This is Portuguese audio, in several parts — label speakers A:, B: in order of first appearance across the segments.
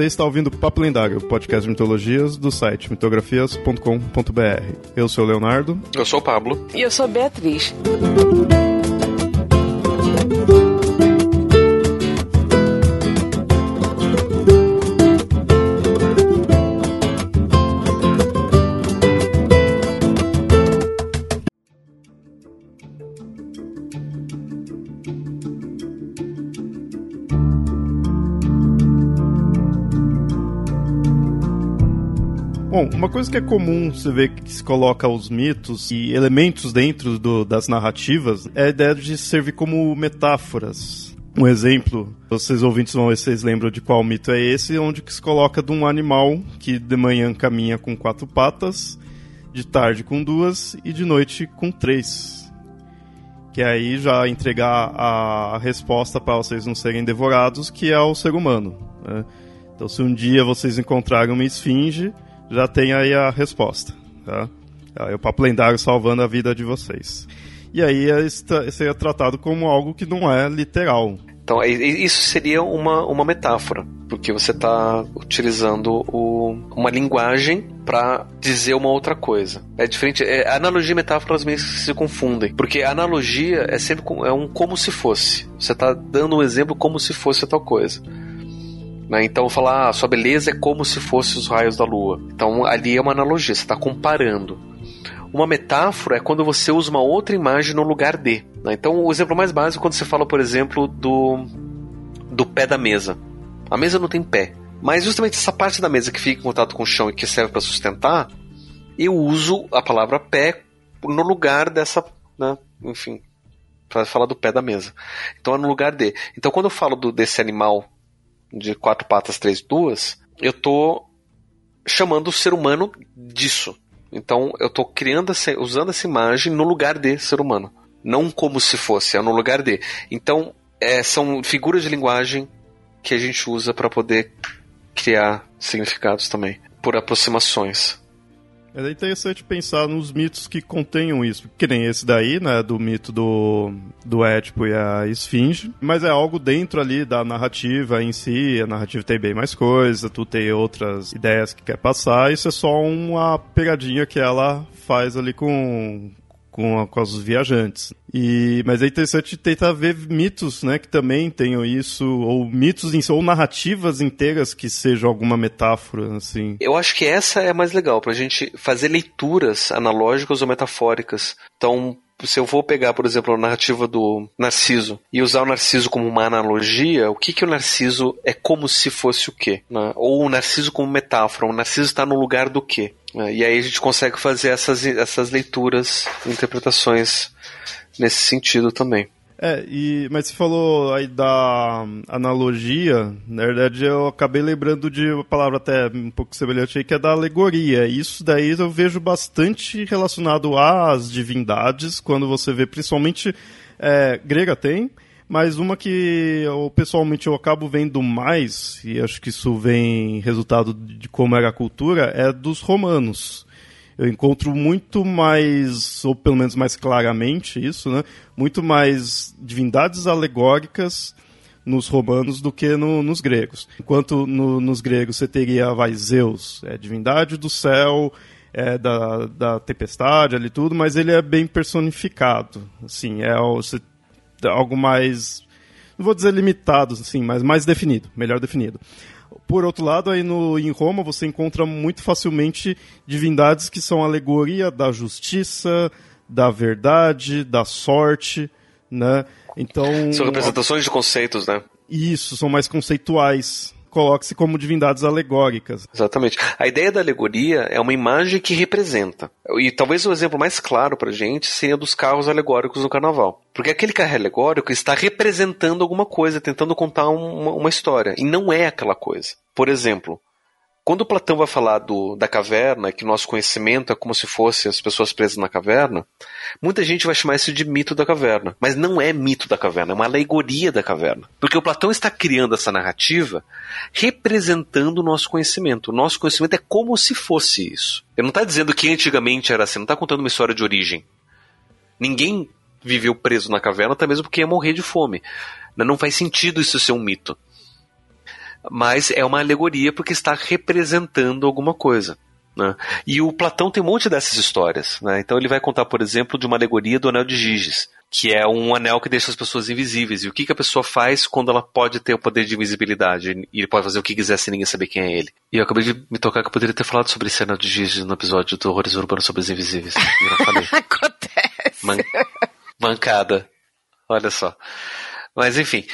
A: Você está ouvindo Papo Lendário, o podcast de mitologias do site mitografias.com.br. Eu sou o Leonardo.
B: Eu sou o Pablo.
C: E eu sou Beatriz.
A: Uma coisa que é comum você ver que se coloca os mitos e elementos dentro do, das narrativas é a ideia de servir como metáforas. Um exemplo, vocês ouvintes vão ver se vocês lembram de qual mito é esse, onde que se coloca de um animal que de manhã caminha com quatro patas, de tarde com duas e de noite com três. Que aí já entregar a resposta para vocês não serem devorados, que é o ser humano. Né? Então, se um dia vocês encontrarem uma esfinge, já tem aí a resposta. Tá? Aí o papo lendário salvando a vida de vocês. E aí seria tratado como algo que não é literal.
B: Então, isso seria uma, uma metáfora, porque você está utilizando o, uma linguagem para dizer uma outra coisa. É diferente. É, analogia e metáfora às vezes se confundem, porque analogia é sempre é um como se fosse. Você está dando um exemplo como se fosse tal coisa. Né? Então falar, ah, sua beleza é como se fosse os raios da lua. Então ali é uma analogia, você está comparando. Uma metáfora é quando você usa uma outra imagem no lugar de. Né? Então o exemplo mais básico é quando você fala, por exemplo, do, do pé da mesa. A mesa não tem pé. Mas justamente essa parte da mesa que fica em contato com o chão e que serve para sustentar, eu uso a palavra pé no lugar dessa, né, enfim, para falar do pé da mesa. Então é no lugar de. Então quando eu falo do, desse animal de quatro patas, três duas, eu tô chamando o ser humano disso. Então eu tô criando essa, usando essa imagem no lugar de ser humano, não como se fosse, é no lugar de. Então é, são figuras de linguagem que a gente usa para poder criar significados também por aproximações.
A: É interessante pensar nos mitos que contenham isso, que nem esse daí, né, do mito do, do Édipo e a Esfinge, mas é algo dentro ali da narrativa em si, a narrativa tem bem mais coisa, tu tem outras ideias que quer passar, isso é só uma pegadinha que ela faz ali com, com, com os viajantes. E, mas é interessante tentar ver mitos, né, que também tenham isso, ou mitos em, ou narrativas inteiras que sejam alguma metáfora, assim.
B: Eu acho que essa é mais legal, pra gente fazer leituras analógicas ou metafóricas. Então, se eu vou pegar, por exemplo, a narrativa do Narciso e usar o Narciso como uma analogia, o que, que o Narciso é como se fosse o quê? Né? Ou o Narciso como metáfora, o Narciso está no lugar do quê? É, e aí a gente consegue fazer essas, essas leituras, interpretações nesse sentido também.
A: É, e, mas você falou aí da analogia, na verdade eu acabei lembrando de uma palavra até um pouco semelhante aí, que é da alegoria. Isso daí eu vejo bastante relacionado às divindades, quando você vê principalmente é, grega tem, mas uma que eu, pessoalmente eu acabo vendo mais, e acho que isso vem resultado de como era a cultura, é dos romanos. Eu encontro muito mais, ou pelo menos mais claramente isso, né? Muito mais divindades alegóricas nos romanos do que no, nos gregos. Enquanto no, nos gregos você teria vai, Zeus, é divindade do céu, é da, da tempestade ali tudo, mas ele é bem personificado. Assim, é algo mais, não vou dizer limitado, assim, mas mais definido, melhor definido. Por outro lado, aí no, em Roma você encontra muito facilmente divindades que são alegoria da justiça, da verdade, da sorte, né? Então
B: são representações de conceitos, né?
A: Isso, são mais conceituais coloque-se como divindades alegóricas.
B: Exatamente. A ideia da alegoria é uma imagem que representa. E talvez o exemplo mais claro pra gente seja dos carros alegóricos no carnaval. Porque aquele carro alegórico está representando alguma coisa, tentando contar uma, uma história. E não é aquela coisa. Por exemplo, quando Platão vai falar do, da caverna, que nosso conhecimento é como se fosse as pessoas presas na caverna, muita gente vai chamar isso de mito da caverna. Mas não é mito da caverna, é uma alegoria da caverna. Porque o Platão está criando essa narrativa representando o nosso conhecimento. O nosso conhecimento é como se fosse isso. Ele não está dizendo que antigamente era assim, não está contando uma história de origem. Ninguém viveu preso na caverna, até mesmo porque ia morrer de fome. Não faz sentido isso ser um mito. Mas é uma alegoria porque está representando alguma coisa. Né? E o Platão tem um monte dessas histórias. Né? Então ele vai contar, por exemplo, de uma alegoria do anel de Giges, que é um anel que deixa as pessoas invisíveis. E o que, que a pessoa faz quando ela pode ter o poder de invisibilidade? E ele pode fazer o que quiser sem ninguém saber quem é ele. E eu acabei de me tocar que eu poderia ter falado sobre esse anel de Giges no episódio do Horrores Urbanos sobre os Invisíveis. Eu não falei.
C: Acontece.
B: Man mancada. Olha só. Mas enfim,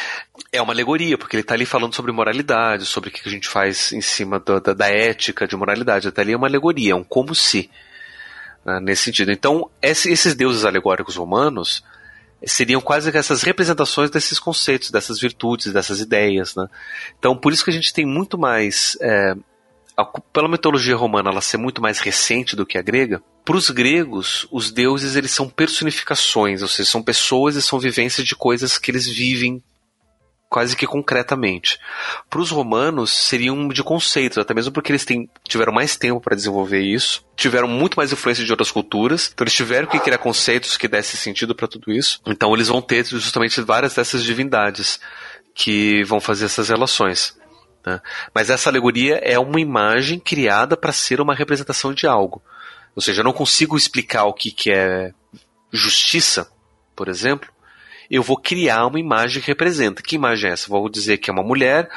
B: é uma alegoria, porque ele está ali falando sobre moralidade, sobre o que a gente faz em cima da, da, ética de moralidade. Até ali é uma alegoria, é um como se. Né, nesse sentido. Então, esse, esses deuses alegóricos romanos seriam quase que essas representações desses conceitos, dessas virtudes, dessas ideias. Né? Então, por isso que a gente tem muito mais. É, pela mitologia romana ela ser muito mais recente do que a grega, para os gregos, os deuses eles são personificações, ou seja, são pessoas e são vivências de coisas que eles vivem quase que concretamente. Para os romanos, seriam de conceitos, até mesmo porque eles têm, tiveram mais tempo para desenvolver isso, tiveram muito mais influência de outras culturas, então eles tiveram que criar conceitos que dessem sentido para tudo isso. Então eles vão ter justamente várias dessas divindades que vão fazer essas relações. Né? Mas essa alegoria é uma imagem criada para ser uma representação de algo. Ou seja, eu não consigo explicar o que, que é justiça, por exemplo, eu vou criar uma imagem que representa. Que imagem é essa? Vou dizer que é uma mulher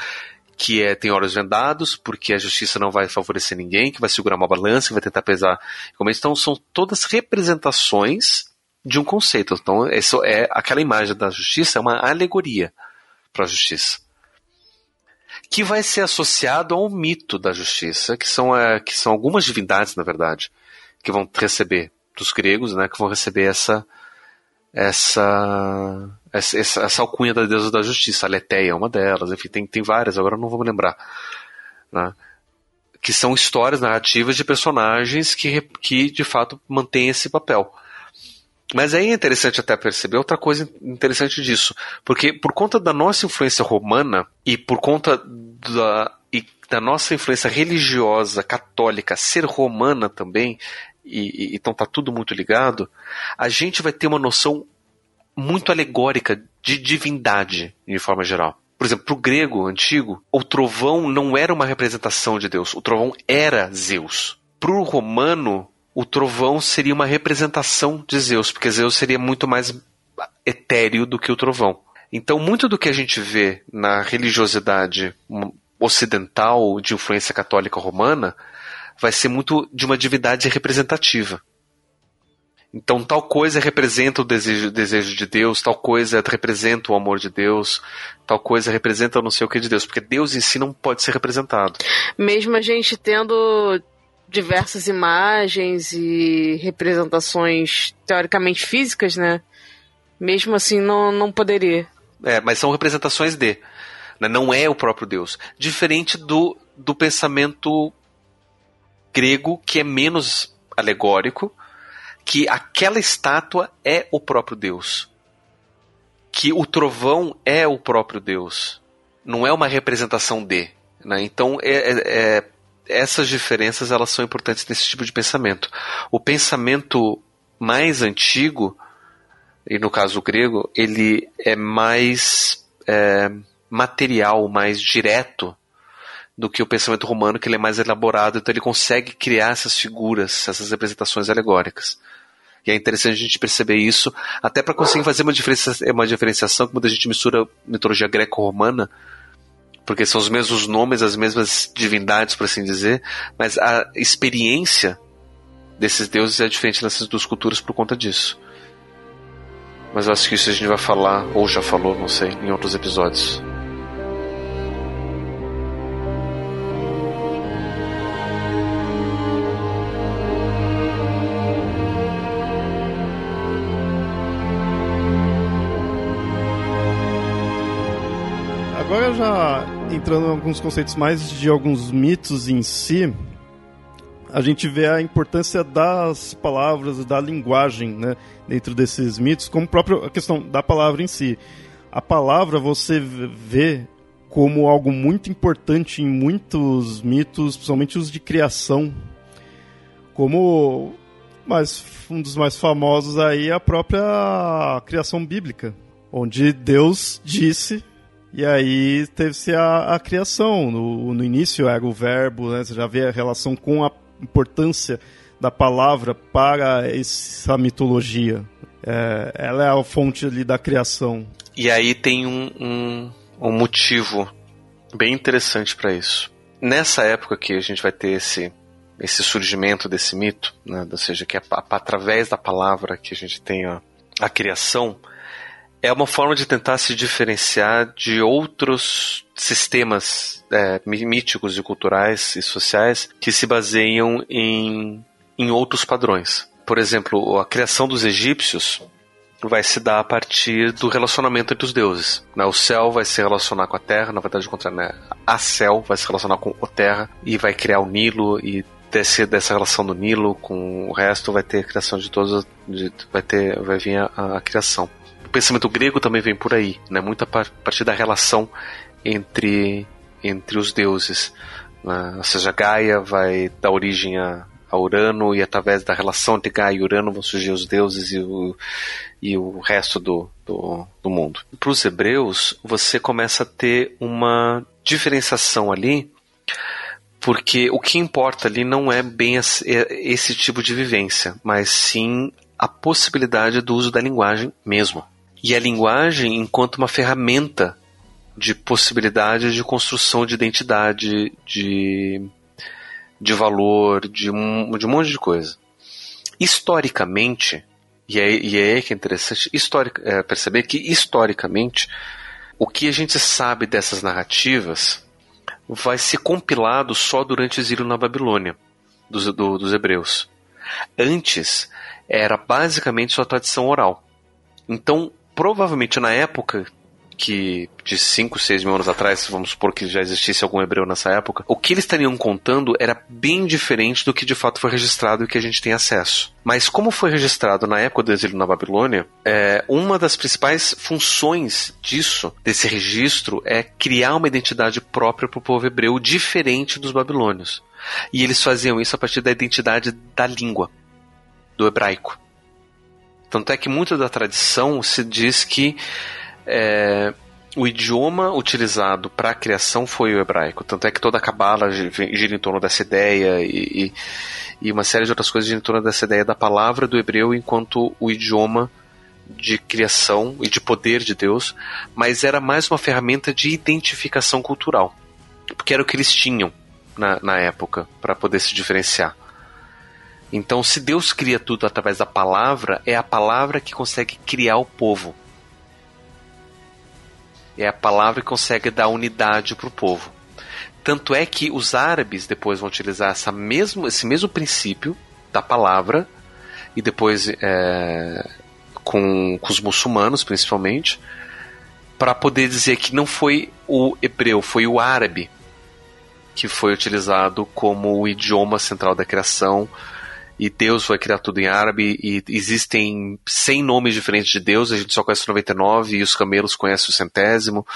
B: que é, tem olhos vendados, porque a justiça não vai favorecer ninguém, que vai segurar uma balança, que vai tentar pesar. Então são todas representações de um conceito. Então, isso é aquela imagem da justiça é uma alegoria para a justiça. Que vai ser associado ao mito da justiça, que são, é, que são algumas divindades, na verdade que vão receber dos gregos, né, que vão receber essa essa essa, essa alcunha da deusa da justiça, a Leteia é uma delas, enfim, tem, tem várias, agora não vou me lembrar, né, que são histórias narrativas de personagens que, que de fato mantêm esse papel. Mas aí é interessante até perceber outra coisa interessante disso, porque por conta da nossa influência romana e por conta da, e da nossa influência religiosa católica ser romana também, e, e, então tá tudo muito ligado, a gente vai ter uma noção muito alegórica de divindade, de forma geral. Por exemplo, para o grego antigo, o trovão não era uma representação de Deus, o trovão era Zeus. Para o romano, o trovão seria uma representação de Zeus, porque Zeus seria muito mais etéreo do que o trovão. Então, muito do que a gente vê na religiosidade ocidental de influência católica romana vai ser muito de uma divindade representativa. Então, tal coisa representa o desejo, desejo de Deus, tal coisa representa o amor de Deus, tal coisa representa não sei o que de Deus, porque Deus em si não pode ser representado.
C: Mesmo a gente tendo diversas imagens e representações teoricamente físicas, né? Mesmo assim, não, não poderia.
B: É, mas são representações de. Né? Não é o próprio Deus. Diferente do, do pensamento grego que é menos alegórico, que aquela estátua é o próprio Deus. Que o trovão é o próprio Deus. Não é uma representação de. Né? Então, é, é, é, essas diferenças elas são importantes nesse tipo de pensamento. O pensamento mais antigo, e no caso grego, ele é mais é, material, mais direto do que o pensamento romano, que ele é mais elaborado, então ele consegue criar essas figuras, essas representações alegóricas. E é interessante a gente perceber isso, até para conseguir fazer uma, diferencia uma diferenciação, quando a gente mistura mitologia greco-romana, porque são os mesmos nomes, as mesmas divindades, por assim dizer, mas a experiência desses deuses é diferente nessas duas culturas por conta disso. Mas eu acho que isso a gente vai falar, ou já falou, não sei, em outros episódios.
A: Agora já entrando em alguns conceitos mais de alguns mitos em si, a gente vê a importância das palavras, da linguagem, né, dentro desses mitos, como própria a questão da palavra em si. A palavra você vê como algo muito importante em muitos mitos, principalmente os de criação, como mais, um dos mais famosos aí é a própria criação bíblica, onde Deus disse E aí teve-se a, a, criação. No, no início era o verbo, né? Você já vê a relação com a importância da palavra para essa mitologia. É, ela é a fonte ali da criação.
B: E aí tem um, um, um motivo bem interessante para isso. Nessa época que a gente vai ter esse, esse surgimento desse mito, né? ou seja, que é através da palavra que a gente tem a, a criação, é uma forma de tentar se diferenciar de outros sistemas é, míticos e culturais e sociais que se baseiam em, em outros padrões. Por exemplo, a criação dos egípcios vai se dar a partir do relacionamento entre os deuses. Né? O céu vai se relacionar com a terra, na verdade, contra né? a céu vai se relacionar com a terra e vai criar o Nilo e desse, dessa relação do Nilo com o resto vai ter a criação de todos, de, vai ter, vai vir a, a criação o pensamento grego também vem por aí, né? Muito a partir da relação entre, entre os deuses. Né? Ou seja, Gaia vai dar origem a, a Urano e através da relação entre Gaia e Urano vão surgir os deuses e o, e o resto do, do, do mundo. Para os hebreus, você começa a ter uma diferenciação ali, porque o que importa ali não é bem esse tipo de vivência, mas sim a possibilidade do uso da linguagem mesmo e a linguagem enquanto uma ferramenta de possibilidade de construção de identidade, de, de valor, de um, de um monte de coisa. Historicamente, e é, e é que é interessante historic, é, perceber que historicamente o que a gente sabe dessas narrativas vai ser compilado só durante o exílio na Babilônia dos, do, dos hebreus. Antes era basicamente sua tradição oral. Então provavelmente na época que de 5, 6 mil anos atrás, vamos supor que já existisse algum hebreu nessa época, o que eles estariam contando era bem diferente do que de fato foi registrado e que a gente tem acesso. Mas como foi registrado na época do exílio na Babilônia, é, uma das principais funções disso, desse registro, é criar uma identidade própria para o povo hebreu diferente dos babilônios. E eles faziam isso a partir da identidade da língua, do hebraico. Tanto é que muito da tradição se diz que é, o idioma utilizado para a criação foi o hebraico. Tanto é que toda a Kabbalah gira em torno dessa ideia e, e, e uma série de outras coisas gira em torno dessa ideia da palavra do hebreu enquanto o idioma de criação e de poder de Deus, mas era mais uma ferramenta de identificação cultural, porque era o que eles tinham na, na época para poder se diferenciar. Então, se Deus cria tudo através da palavra, é a palavra que consegue criar o povo. É a palavra que consegue dar unidade para o povo. Tanto é que os árabes depois vão utilizar essa mesmo, esse mesmo princípio da palavra, e depois é, com, com os muçulmanos principalmente, para poder dizer que não foi o hebreu, foi o árabe que foi utilizado como o idioma central da criação e Deus vai criar tudo em árabe e existem 100 nomes diferentes de Deus, a gente só conhece 99 e os camelos conhecem o centésimo,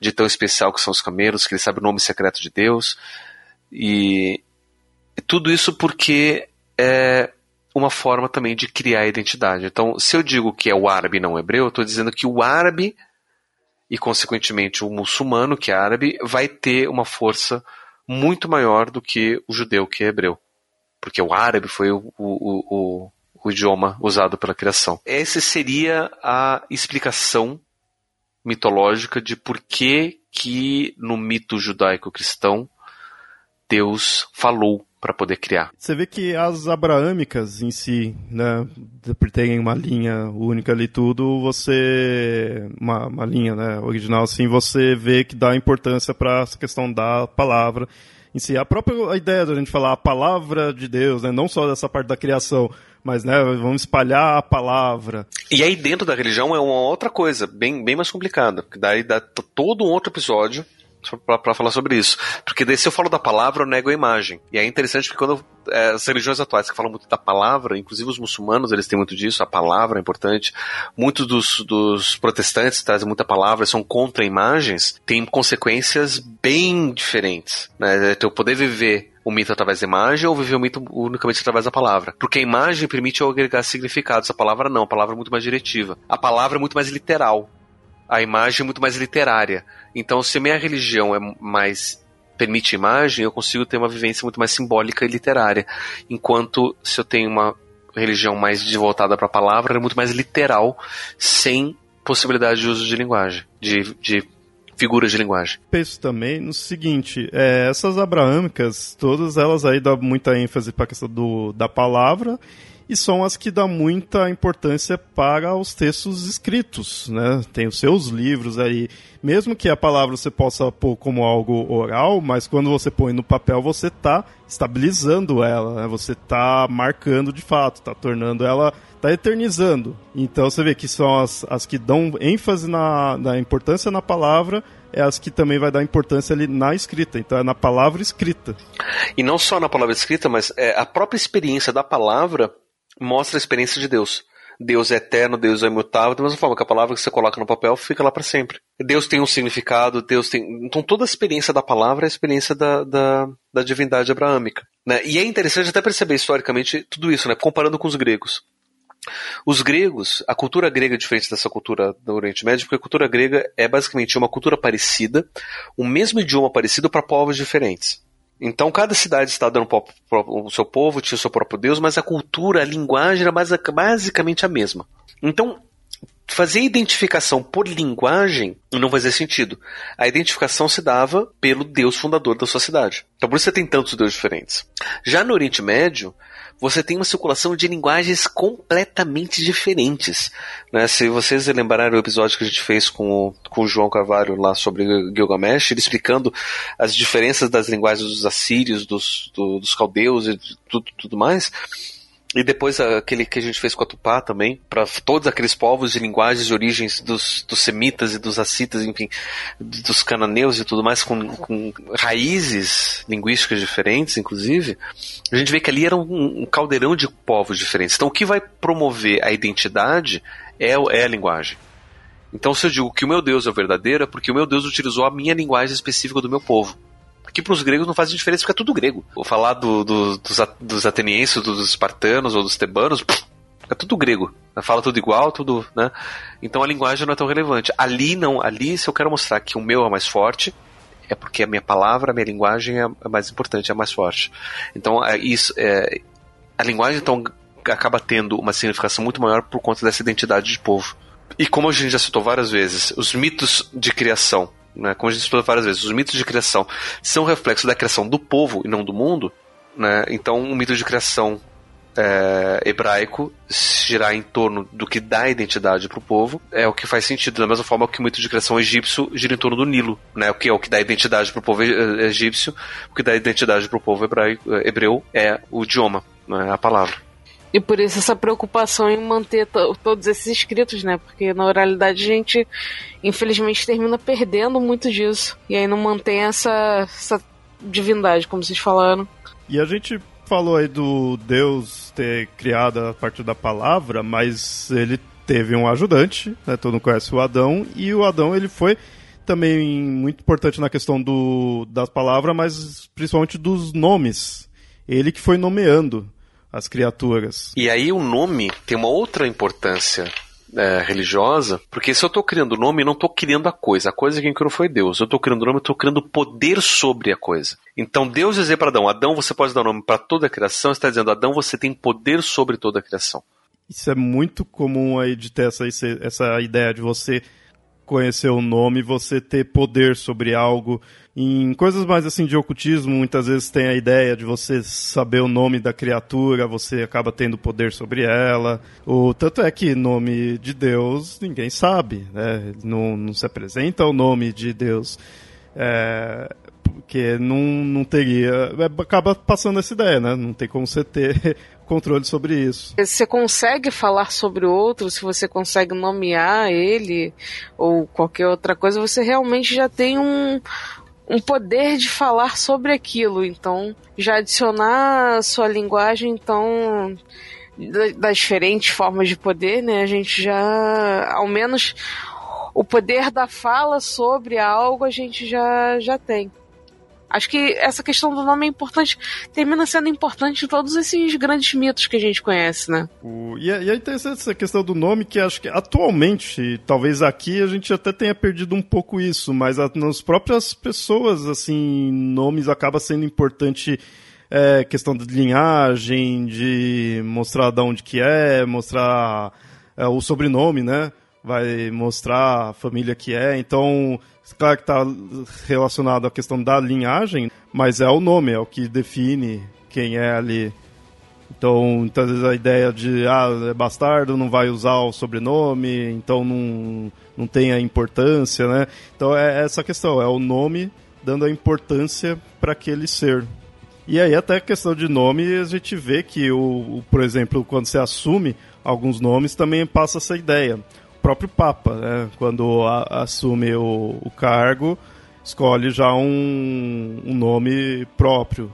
B: de tão especial que são os camelos, que ele sabe o nome secreto de Deus. E, e tudo isso porque é uma forma também de criar identidade. Então, se eu digo que é o árabe e não o hebreu, eu estou dizendo que o árabe e, consequentemente, o muçulmano, que é árabe, vai ter uma força muito maior do que o judeu, que é hebreu porque o árabe foi o, o, o, o idioma usado pela criação. Essa seria a explicação mitológica de por que, que no mito judaico-cristão Deus falou para poder criar.
A: Você vê que as abraâmicas em si, né, por terem uma linha única ali tudo, você uma, uma linha, né, original assim, você vê que dá importância para essa questão da palavra em si. A própria ideia da gente falar a palavra de Deus, né? não só dessa parte da criação, mas né, vamos espalhar a palavra.
B: E aí dentro da religião é uma outra coisa, bem, bem mais complicada, porque daí dá todo um outro episódio para falar sobre isso. Porque daí se eu falo da palavra, eu nego a imagem. E é interessante que quando é, as religiões atuais que falam muito da palavra, inclusive os muçulmanos, eles têm muito disso, a palavra é importante. Muitos dos, dos protestantes trazem muita palavra, são contra imagens, tem consequências bem diferentes. Né? Então, poder viver o mito através da imagem ou viver o mito unicamente através da palavra. Porque a imagem permite eu agregar significados, a palavra não, a palavra é muito mais diretiva. A palavra é muito mais literal A imagem é muito mais literária. Então, se minha religião é mais permite imagem, eu consigo ter uma vivência muito mais simbólica e literária. Enquanto se eu tenho uma religião mais voltada para a palavra, é muito mais literal, sem possibilidade de uso de linguagem, de, de figuras de linguagem.
A: Penso também no seguinte, é, essas abraâmicas, todas elas aí dão muita ênfase para a questão do, da palavra e são as que dão muita importância para os textos escritos, né? Tem os seus livros aí, mesmo que a palavra você possa pôr como algo oral, mas quando você põe no papel você está estabilizando ela, né? Você está marcando de fato, está tornando ela, está eternizando. Então você vê que são as, as que dão ênfase na, na importância na palavra é as que também vai dar importância ali na escrita. Então é na palavra escrita.
B: E não só na palavra escrita, mas é, a própria experiência da palavra mostra a experiência de Deus. Deus é eterno, Deus é imutável, da mesma forma que a palavra que você coloca no papel fica lá para sempre. Deus tem um significado, Deus tem. Então toda a experiência da palavra é a experiência da, da, da divindade abraâmica. Né? E é interessante até perceber historicamente tudo isso, né? comparando com os gregos. Os gregos, a cultura grega é diferente dessa cultura do Oriente Médio, porque a cultura grega é basicamente uma cultura parecida, o mesmo idioma parecido para povos diferentes. Então cada cidade está dando o seu povo, tinha o seu próprio Deus, mas a cultura, a linguagem era basicamente a mesma. Então, fazer identificação por linguagem não fazia sentido. A identificação se dava pelo Deus fundador da sua cidade. Então por isso você tem tantos deuses diferentes. Já no Oriente Médio, você tem uma circulação de linguagens completamente diferentes. Né? Se vocês lembrarem o episódio que a gente fez com o, com o João Carvalho lá sobre Gilgamesh, ele explicando as diferenças das linguagens dos assírios, dos, do, dos caldeus e tudo, tudo mais, e depois aquele que a gente fez com a Tupá também, para todos aqueles povos e linguagens e origens dos, dos semitas e dos acitas, enfim, dos cananeus e tudo mais, com, com raízes linguísticas diferentes, inclusive, a gente vê que ali era um, um, caldeirão de povos diferentes. Então o que vai promover a identidade é, é a linguagem. Então se eu digo que o meu Deus é o verdadeiro, é porque o meu Deus utilizou a minha linguagem específica do meu povo que para os gregos não faz diferença é tudo grego. Vou falar do, do, dos, dos atenienses, dos espartanos ou dos tebanos, é tudo grego. Fala tudo igual, tudo, né? Então a linguagem não é tão relevante. Ali não, ali se eu quero mostrar que o meu é mais forte, é porque a minha palavra, a minha linguagem é, é mais importante, é mais forte. Então é, isso, é, a linguagem então acaba tendo uma significação muito maior por conta dessa identidade de povo. E como a gente já citou várias vezes, os mitos de criação né, como a gente explicou várias vezes, os mitos de criação são reflexo da criação do povo e não do mundo, né? Então, o mito de criação é, hebraico girar em torno do que dá identidade para o povo é o que faz sentido da mesma forma que o mito de criação egípcio gira em torno do Nilo, né? O que é o que dá identidade para o povo egípcio, o que dá identidade para o povo hebraico, hebreu é o idioma, né? a palavra.
C: E por isso essa preocupação em manter todos esses escritos, né? Porque na oralidade a gente, infelizmente, termina perdendo muito disso. E aí não mantém essa, essa divindade, como vocês falaram.
A: E a gente falou aí do Deus ter criado a partir da palavra, mas ele teve um ajudante, né? Todo mundo conhece o Adão, e o Adão ele foi também muito importante na questão do, das palavras, mas principalmente dos nomes. Ele que foi nomeando as criaturas.
B: E aí o nome tem uma outra importância é, religiosa, porque se eu estou criando o nome, eu não estou criando a coisa. A coisa quem criou foi Deus. Eu estou criando o nome, eu estou criando poder sobre a coisa. Então Deus dizer para Adão, Adão, você pode dar nome para toda a criação, está dizendo, Adão, você tem poder sobre toda a criação.
A: Isso é muito comum aí de ter essa, essa ideia de você conhecer o nome, você ter poder sobre algo. Em coisas mais assim de ocultismo, muitas vezes tem a ideia de você saber o nome da criatura, você acaba tendo poder sobre ela. O tanto é que nome de Deus ninguém sabe, né? Não, não se apresenta o nome de Deus. É, porque não, não teria. É, acaba passando essa ideia, né? Não tem como você ter controle sobre isso.
C: Você consegue falar sobre o outro, se você consegue nomear ele ou qualquer outra coisa, você realmente já tem um, um poder de falar sobre aquilo. Então, já adicionar a sua linguagem, então das diferentes formas de poder, né? A gente já, ao menos, o poder da fala sobre algo a gente já, já tem. Acho que essa questão do nome é importante, termina sendo importante em todos esses grandes mitos que a gente conhece, né?
A: O, e, é, e interessante essa questão do nome, que acho que atualmente, talvez aqui a gente até tenha perdido um pouco isso, mas a, nas próprias pessoas, assim, nomes acaba sendo importante é, questão de linhagem, de mostrar de onde que é, mostrar é, o sobrenome, né? Vai mostrar a família que é. Então, claro que está relacionado à questão da linhagem, mas é o nome, é o que define quem é ali. Então, muitas vezes a ideia de, ah, é bastardo, não vai usar o sobrenome, então não, não tem a importância, né? Então é essa questão, é o nome dando a importância para aquele ser. E aí até a questão de nome, a gente vê que, o, por exemplo, quando você assume alguns nomes, também passa essa ideia. Próprio Papa, né, quando a, assume o, o, cargo, escolhe já um, um nome próprio.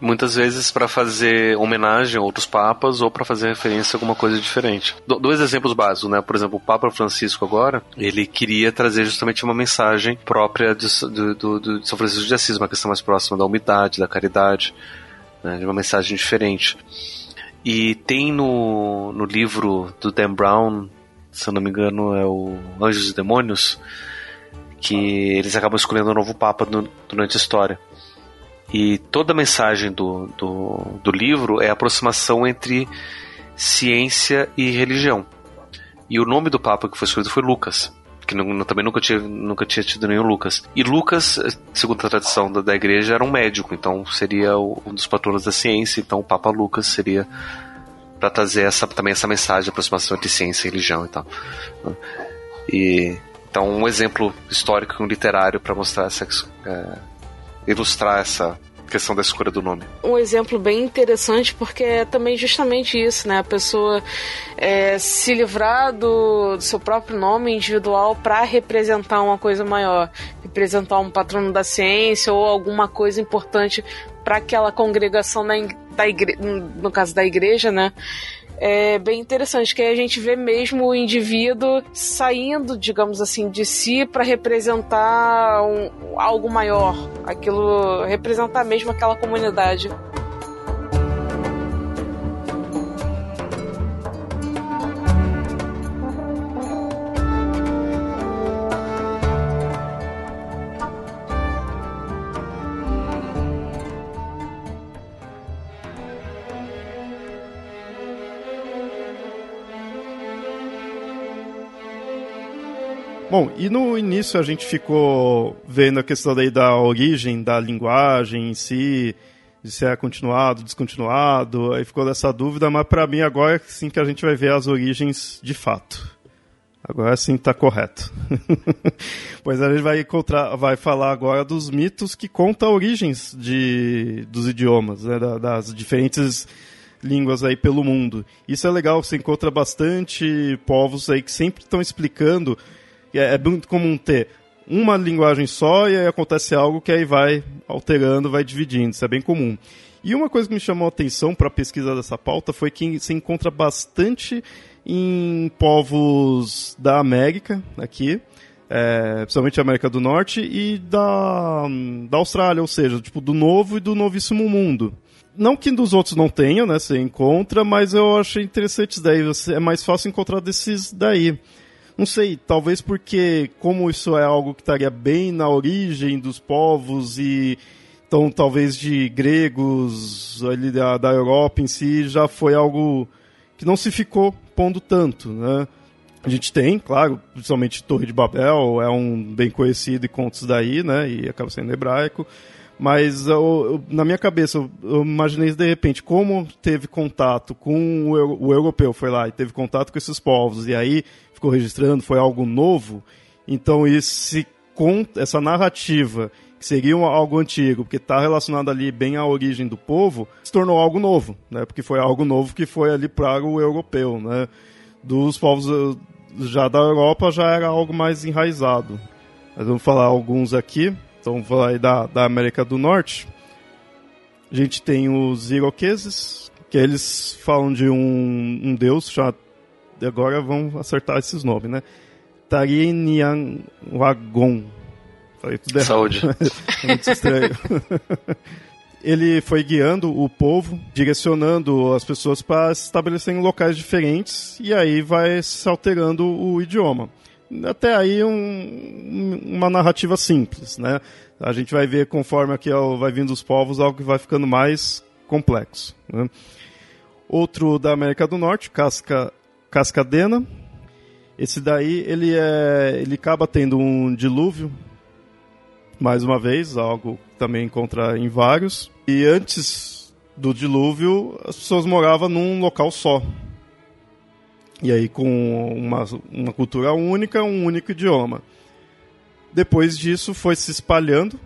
B: Muitas vezes para fazer homenagem a outros papas ou para fazer referência a alguma coisa diferente. Do, dois exemplos básicos, né? Por exemplo, o Papa Francisco agora, ele queria trazer justamente uma mensagem própria de, do, do, de São Francisco de Assis, uma questão mais próxima da humildade, da caridade, né? de uma mensagem diferente. E tem no, no livro do Dan Brown, se eu não me engano, é o Anjos e Demônios, que eles acabam escolhendo um novo Papa durante a história. E toda a mensagem do, do, do livro é a aproximação entre ciência e religião. E o nome do Papa que foi escolhido foi Lucas, que não, também nunca tinha, nunca tinha tido nenhum Lucas. E Lucas, segundo a tradição da, da igreja, era um médico, então seria um dos patronos da ciência, então o Papa Lucas seria para trazer essa, também essa mensagem de aproximação entre ciência e religião e tal. E, então, um exemplo histórico e um literário para mostrar essa, é, ilustrar essa questão da escolha do nome.
C: Um exemplo bem interessante porque é também justamente isso, né? A pessoa é, se livrar do, do, seu próprio nome individual para representar uma coisa maior, representar um patrono da ciência ou alguma coisa importante para aquela congregação da, da igre... no caso da igreja, né? é bem interessante, que aí a gente vê mesmo o indivíduo saindo, digamos assim, de si para representar um, algo maior, aquilo representar mesmo aquela comunidade.
A: Bom, e no início a gente ficou vendo a questão daí da origem da linguagem em si, de se é continuado, descontinuado, aí ficou dessa dúvida, mas para mim agora é sim que a gente vai ver as origens de fato. Agora sim está correto. pois a gente vai encontrar, vai falar agora dos mitos que contam origens de, dos idiomas, né, das diferentes línguas aí pelo mundo. Isso é legal, você encontra bastante povos aí que sempre estão explicando é, é muito comum ter uma linguagem só e aí acontece algo que aí vai alterando, vai dividindo. Isso é bem comum. E uma coisa que me chamou a atenção para a pesquisa dessa pauta foi que se encontra bastante em povos da América, aqui, é, principalmente América do Norte, e da, da Austrália, ou seja, tipo, do novo e do novíssimo mundo. Não que dos outros não tenha, né? Você encontra, mas eu achei interessante isso daí. É mais fácil encontrar desses daí. Não sei, talvez porque, como isso é algo que estaria bem na origem dos povos e então talvez de gregos ali da, da Europa em si já foi algo que não se ficou pondo tanto, né? A gente tem, claro, principalmente Torre de Babel, é um bem conhecido e contos daí, né? E acaba sendo hebraico. Mas eu, eu, na minha cabeça, eu, imaginei de repente como teve contato com o, o europeu, foi lá e teve contato com esses povos, e aí ficou registrando, foi algo novo. Então esse essa narrativa que seria algo antigo, porque está relacionado ali bem à origem do povo, se tornou algo novo, né? Porque foi algo novo que foi ali para o europeu, né? Dos povos eh, já da Europa já era algo mais enraizado. Mas vamos falar alguns aqui. Então vamos falar aí da, da América do Norte. A gente tem os iroqueses, que eles falam de um, um deus chamado agora vamos acertar esses nomes, né? Tarinian Wagon. Falei tudo errado.
B: Saúde.
A: é muito estranho. ele foi guiando o povo, direcionando as pessoas para se estabelecer em locais diferentes, e aí vai se alterando o idioma. Até aí um, uma narrativa simples, né? A gente vai ver conforme aqui vai vindo os povos algo que vai ficando mais complexo. Né? Outro da América do Norte, Casca, Cascadena. Esse daí ele é, ele acaba tendo um dilúvio mais uma vez, algo que também encontra em vários. E antes do dilúvio, as pessoas moravam num local só. E aí com uma, uma cultura única, um único idioma. Depois disso foi se espalhando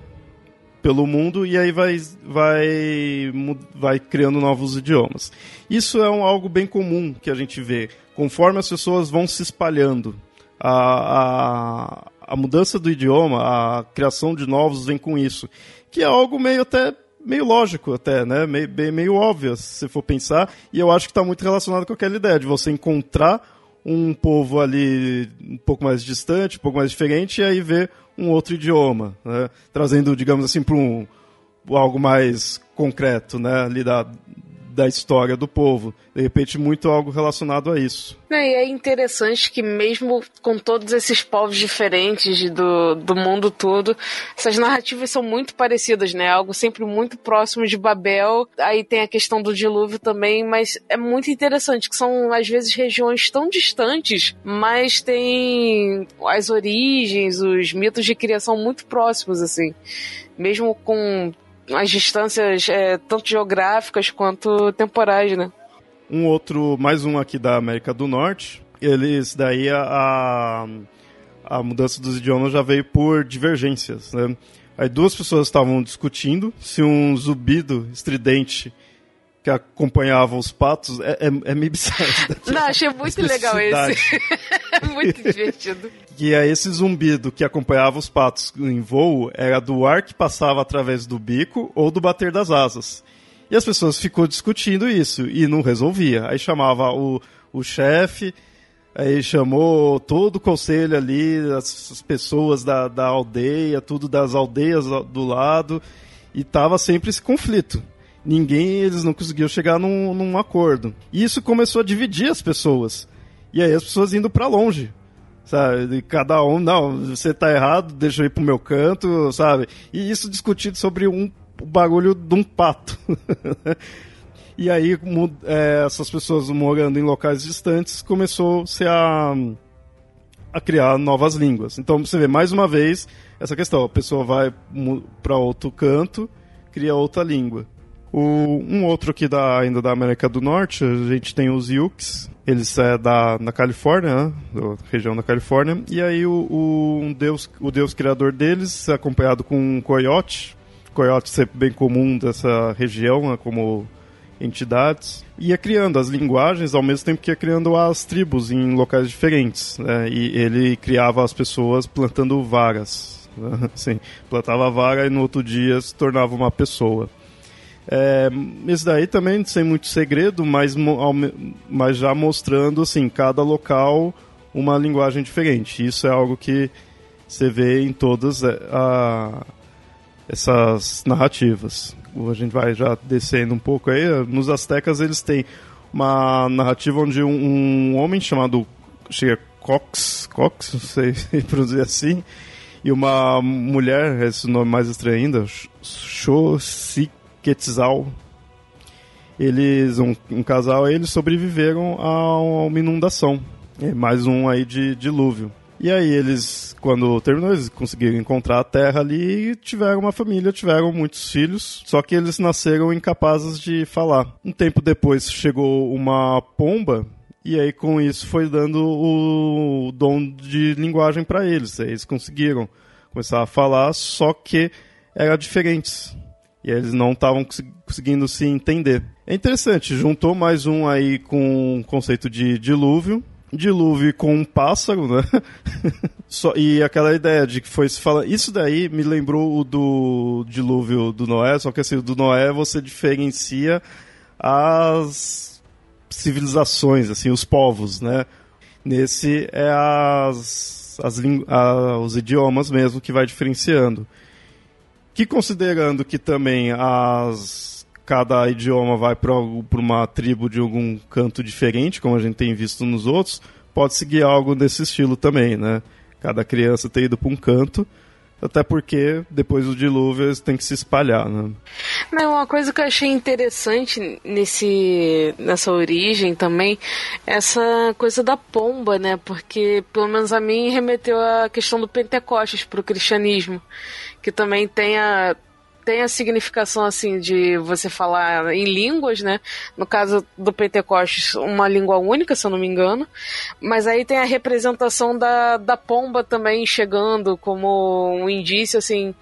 A: pelo mundo e aí vai, vai, vai criando novos idiomas. Isso é um, algo bem comum que a gente vê. Conforme as pessoas vão se espalhando, a, a, a mudança do idioma, a criação de novos vem com isso. Que é algo meio até meio lógico até, né? Meio, meio óbvio, se for pensar. E eu acho que está muito relacionado com aquela ideia de você encontrar um povo ali um pouco mais distante, um pouco mais diferente, e aí ver um outro idioma, né? Trazendo, digamos assim, para um algo mais concreto, né? Ali da, da história do povo. De repente, muito algo relacionado a isso.
C: É, e é interessante que mesmo com todos esses povos diferentes do, do mundo todo, essas narrativas são muito parecidas, né? Algo sempre muito próximo de Babel. Aí tem a questão do dilúvio também, mas é muito interessante que são às vezes regiões tão distantes, mas tem as origens, os mitos de criação muito próximos assim. Mesmo com as distâncias é, tanto geográficas quanto temporais, né?
A: Um outro, mais um aqui da América do Norte, eles daí a, a mudança dos idiomas já veio por divergências, né? Aí duas pessoas estavam discutindo se um zumbido estridente que acompanhava os patos é, é, é meio bizarro.
C: Não, achei muito legal esse. muito divertido.
A: Que é esse zumbido que acompanhava os patos em voo era do ar que passava através do bico ou do bater das asas. E as pessoas ficou discutindo isso e não resolvia. Aí chamava o, o chefe, aí chamou todo o conselho ali, as, as pessoas da, da aldeia, tudo das aldeias do lado, e tava sempre esse conflito ninguém, eles não conseguiam chegar num, num acordo. E isso começou a dividir as pessoas. E aí as pessoas indo para longe. Sabe? Cada um, não, você tá errado, deixa eu ir pro meu canto, sabe? E isso discutido sobre um bagulho de um pato. e aí, é, essas pessoas morando em locais distantes começou-se a, a criar novas línguas. Então, você vê mais uma vez essa questão: a pessoa vai para outro canto, cria outra língua. O, um outro aqui da, ainda da América do Norte, a gente tem os Yukes, eles é da na Califórnia, né? da região da Califórnia, e aí o, o, um deus, o deus criador deles, acompanhado com um coiote, coiote sempre bem comum dessa região, né? como entidades, ia criando as linguagens ao mesmo tempo que ia criando as tribos em locais diferentes, né? e ele criava as pessoas plantando varas, né? assim, plantava a vara e no outro dia se tornava uma pessoa. É, daí também sem muito segredo, mas, mas já mostrando assim, cada local uma linguagem diferente. Isso é algo que você vê em todas é, a, essas narrativas. A gente vai já descendo um pouco aí. Nos Aztecas eles têm uma narrativa onde um, um homem chamado chega Cox, Cox, não sei produzir assim, e uma mulher, esse nome mais estranho ainda, Xoxi Quetzal, eles, um, um casal, eles sobreviveram a uma inundação. É, mais um aí de dilúvio. E aí eles, quando terminou, eles conseguiram encontrar a terra ali e tiveram uma família, tiveram muitos filhos, só que eles nasceram incapazes de falar. Um tempo depois chegou uma pomba e aí com isso foi dando o dom de linguagem para eles. Aí eles conseguiram começar a falar, só que eram diferentes. E eles não estavam conseguindo se entender. É interessante, juntou mais um aí com o conceito de dilúvio. Dilúvio com um pássaro, né? Só, e aquela ideia de que foi se fala. Isso daí me lembrou o do dilúvio do Noé, só que assim, do Noé você diferencia as civilizações, assim, os povos, né? Nesse é as, as a, os idiomas mesmo que vai diferenciando. Que considerando que também as cada idioma vai para uma tribo de algum canto diferente, como a gente tem visto nos outros, pode seguir algo desse estilo também, né? Cada criança ter ido para um canto até porque depois do dilúvio eles têm que se espalhar, né?
C: Não, uma coisa que eu achei interessante nesse, nessa origem também, essa coisa da pomba, né? Porque, pelo menos a mim, remeteu a questão do Pentecostes para o cristianismo, que também tem a, tem a significação assim de você falar em línguas, né? No caso do Pentecostes, uma língua única, se eu não me engano. Mas aí tem a representação da, da pomba também chegando como um indício assim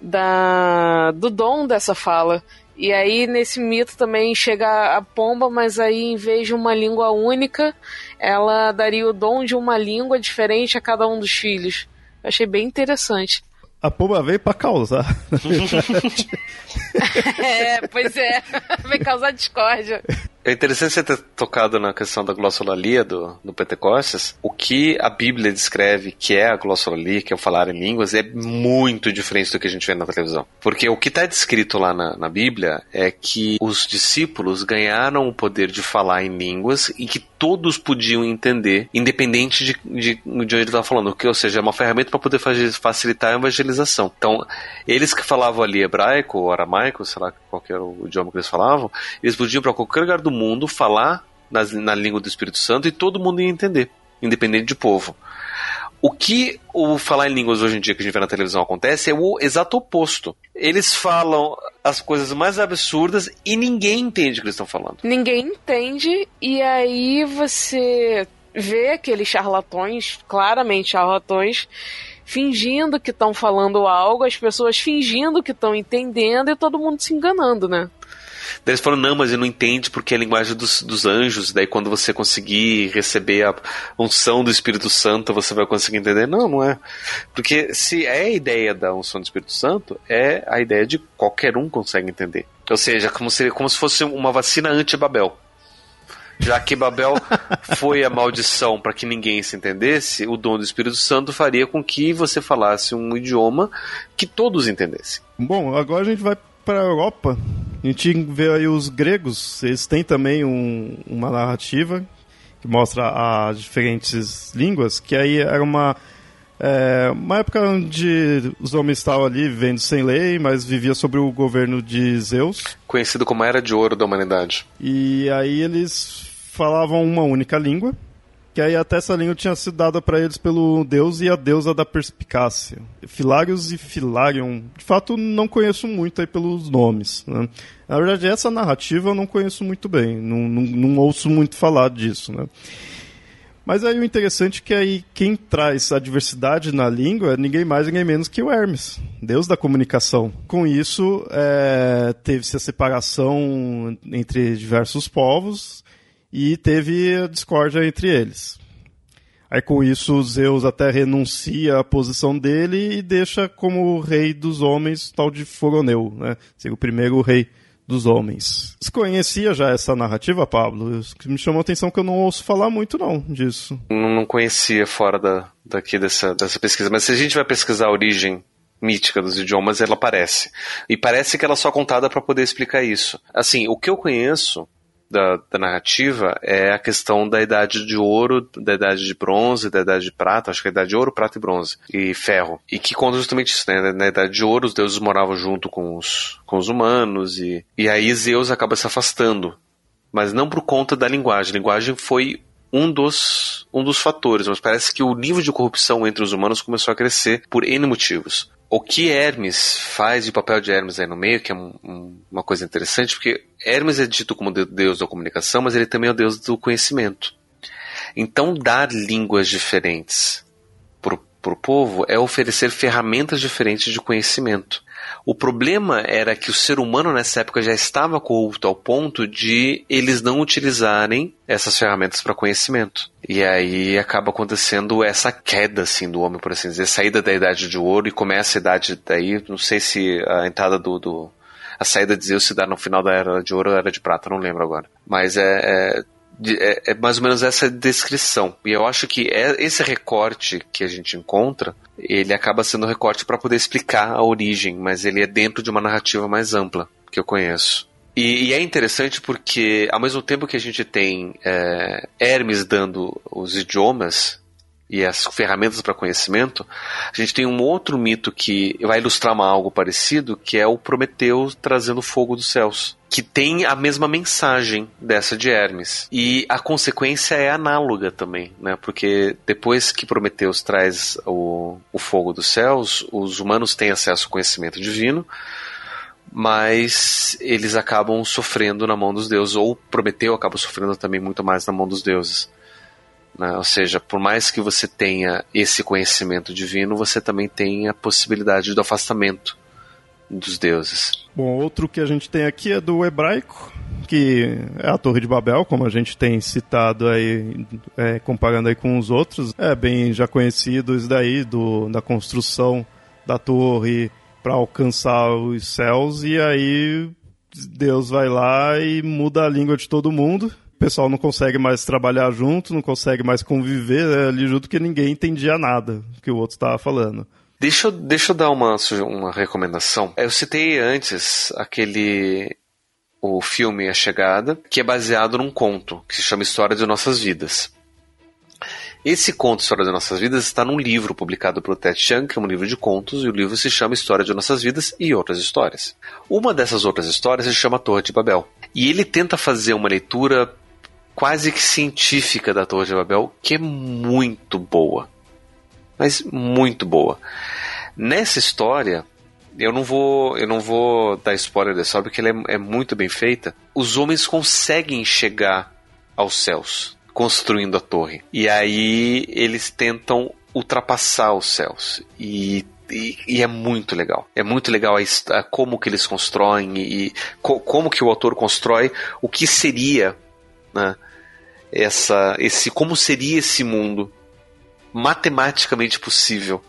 C: da do dom dessa fala. E aí nesse mito também chega a pomba, mas aí em vez de uma língua única, ela daria o dom de uma língua diferente a cada um dos filhos. Eu achei bem interessante.
A: A pomba veio pra causar.
C: é, pois é. Veio causar discórdia.
B: É interessante você ter tocado na questão da glossolalia do, do Pentecostes. O que a Bíblia descreve que é a glossolalia, que é o falar em línguas, é muito diferente do que a gente vê na televisão. Porque o que está descrito lá na, na Bíblia é que os discípulos ganharam o poder de falar em línguas e que todos podiam entender, independente de, de, de onde ele estava falando. Que, ou seja, é uma ferramenta para poder facilitar a evangelização. Então, eles que falavam ali hebraico aramaico, sei lá qual era o idioma que eles falavam, eles podiam para qualquer lugar do mundo falar na, na língua do Espírito Santo e todo mundo ia entender, independente de povo. O que o falar em línguas hoje em dia que a gente vê na televisão acontece é o exato oposto. Eles falam as coisas mais absurdas e ninguém entende o que eles estão falando.
C: Ninguém entende, e aí você vê aqueles charlatões, claramente charlatões, fingindo que estão falando algo, as pessoas fingindo que estão entendendo e todo mundo se enganando, né?
B: Daí eles falam, não, mas ele não entende porque é a linguagem dos, dos anjos, daí quando você conseguir receber a unção do Espírito Santo, você vai conseguir entender. Não, não é. Porque se é a ideia da unção do Espírito Santo, é a ideia de qualquer um consegue entender. Ou seja, como se, como se fosse uma vacina anti-Babel. Já que Babel foi a maldição para que ninguém se entendesse, o dom do Espírito Santo faria com que você falasse um idioma que todos entendessem.
A: Bom, agora a gente vai para a Europa, a gente vê aí os gregos, eles têm também um, uma narrativa que mostra as diferentes línguas, que aí era uma é, uma época onde os homens estavam ali vivendo sem lei, mas vivia sob o governo de Zeus.
B: Conhecido como a Era de Ouro da Humanidade.
A: E aí eles falavam uma única língua, que aí até essa língua tinha sido dada para eles pelo deus e a deusa da perspicácia. Filarius e Filarion, de fato não conheço muito aí pelos nomes. Né? Na verdade, essa narrativa eu não conheço muito bem, não, não, não ouço muito falar disso. Né? Mas aí o interessante é que aí quem traz a diversidade na língua é ninguém mais, ninguém menos que o Hermes, deus da comunicação. Com isso, é, teve-se a separação entre diversos povos, e teve a discórdia entre eles. Aí com isso Zeus até renuncia à posição dele e deixa como rei dos homens tal de Foroneu, né? Ser o primeiro rei dos homens. Você conhecia já essa narrativa, Pablo? Me chamou a atenção que eu não ouço falar muito não disso.
B: Não conhecia fora da, daqui dessa, dessa pesquisa, mas se a gente vai pesquisar a origem mítica dos idiomas, ela aparece. E parece que ela é só contada para poder explicar isso. Assim, o que eu conheço da, da, narrativa é a questão da idade de ouro, da idade de bronze, da idade de prata, acho que é a idade de ouro, prata e bronze, e ferro. E que conta justamente isso, né? Na idade de ouro, os deuses moravam junto com os, com os humanos, e, e aí Zeus acaba se afastando. Mas não por conta da linguagem. A linguagem foi um dos, um dos fatores, mas parece que o nível de corrupção entre os humanos começou a crescer por N motivos o que Hermes faz e o papel de Hermes aí no meio, que é um, um, uma coisa interessante, porque Hermes é dito como deus da comunicação, mas ele também é o deus do conhecimento. Então, dar línguas diferentes para o povo é oferecer ferramentas diferentes de conhecimento. O problema era que o ser humano nessa época já estava corrupto ao ponto de eles não utilizarem essas ferramentas para conhecimento. E aí acaba acontecendo essa queda assim do homem, por assim dizer, saída da idade de ouro e começa a idade daí, não sei se a entrada do, do a saída de Zeus se dá no final da era de ouro ou era de prata, não lembro agora. Mas é, é é, é, mais ou menos essa descrição. E eu acho que é, esse recorte que a gente encontra, ele acaba sendo um recorte para poder explicar a origem, mas ele é dentro de uma narrativa mais ampla que eu conheço. E, e, é interessante porque, ao mesmo tempo que a gente tem é, Hermes dando os idiomas e as ferramentas para conhecimento, a gente tem um outro mito que vai ilustrar algo parecido, que é o Prometeu trazendo fogo dos céus. Que tem a mesma mensagem dessa de Hermes. E a consequência é análoga também, né? Porque depois que Prometeus traz o, o fogo dos céus, os humanos têm acesso ao conhecimento divino, mas eles acabam sofrendo na mão dos deuses, ou Prometeu acaba sofrendo também muito mais na mão dos deuses. Né? Ou seja, por mais que você tenha esse conhecimento divino, você também tem a possibilidade do afastamento dos deuses.
A: Bom, outro que a gente tem aqui é do hebraico, que é a Torre de Babel, como a gente tem citado aí, é, comparando aí com os outros. É bem já conhecido isso daí, do, da construção da torre para alcançar os céus e aí Deus vai lá e muda a língua de todo mundo. O pessoal não consegue mais trabalhar junto, não consegue mais conviver né, ali junto, porque ninguém entendia nada que o outro estava falando.
B: Deixa eu, deixa eu dar uma, uma recomendação. Eu citei antes aquele o filme A Chegada, que é baseado num conto que se chama História de Nossas Vidas. Esse conto História de Nossas Vidas está num livro publicado pelo Ted Chiang, que é um livro de contos, e o livro se chama História de Nossas Vidas e Outras Histórias. Uma dessas outras histórias se chama Torre de Babel. E ele tenta fazer uma leitura quase que científica da Torre de Babel, que é muito boa. Mas muito boa. Nessa história, eu não vou, eu não vou dar spoiler dessa obra, porque ela é, é muito bem feita. Os homens conseguem chegar aos céus construindo a torre. E aí eles tentam ultrapassar os céus. E e, e, é muito legal. É muito legal a, a como que eles constroem e, e co, como que o autor constrói o que seria né, essa, esse, como seria esse mundo matematicamente possível.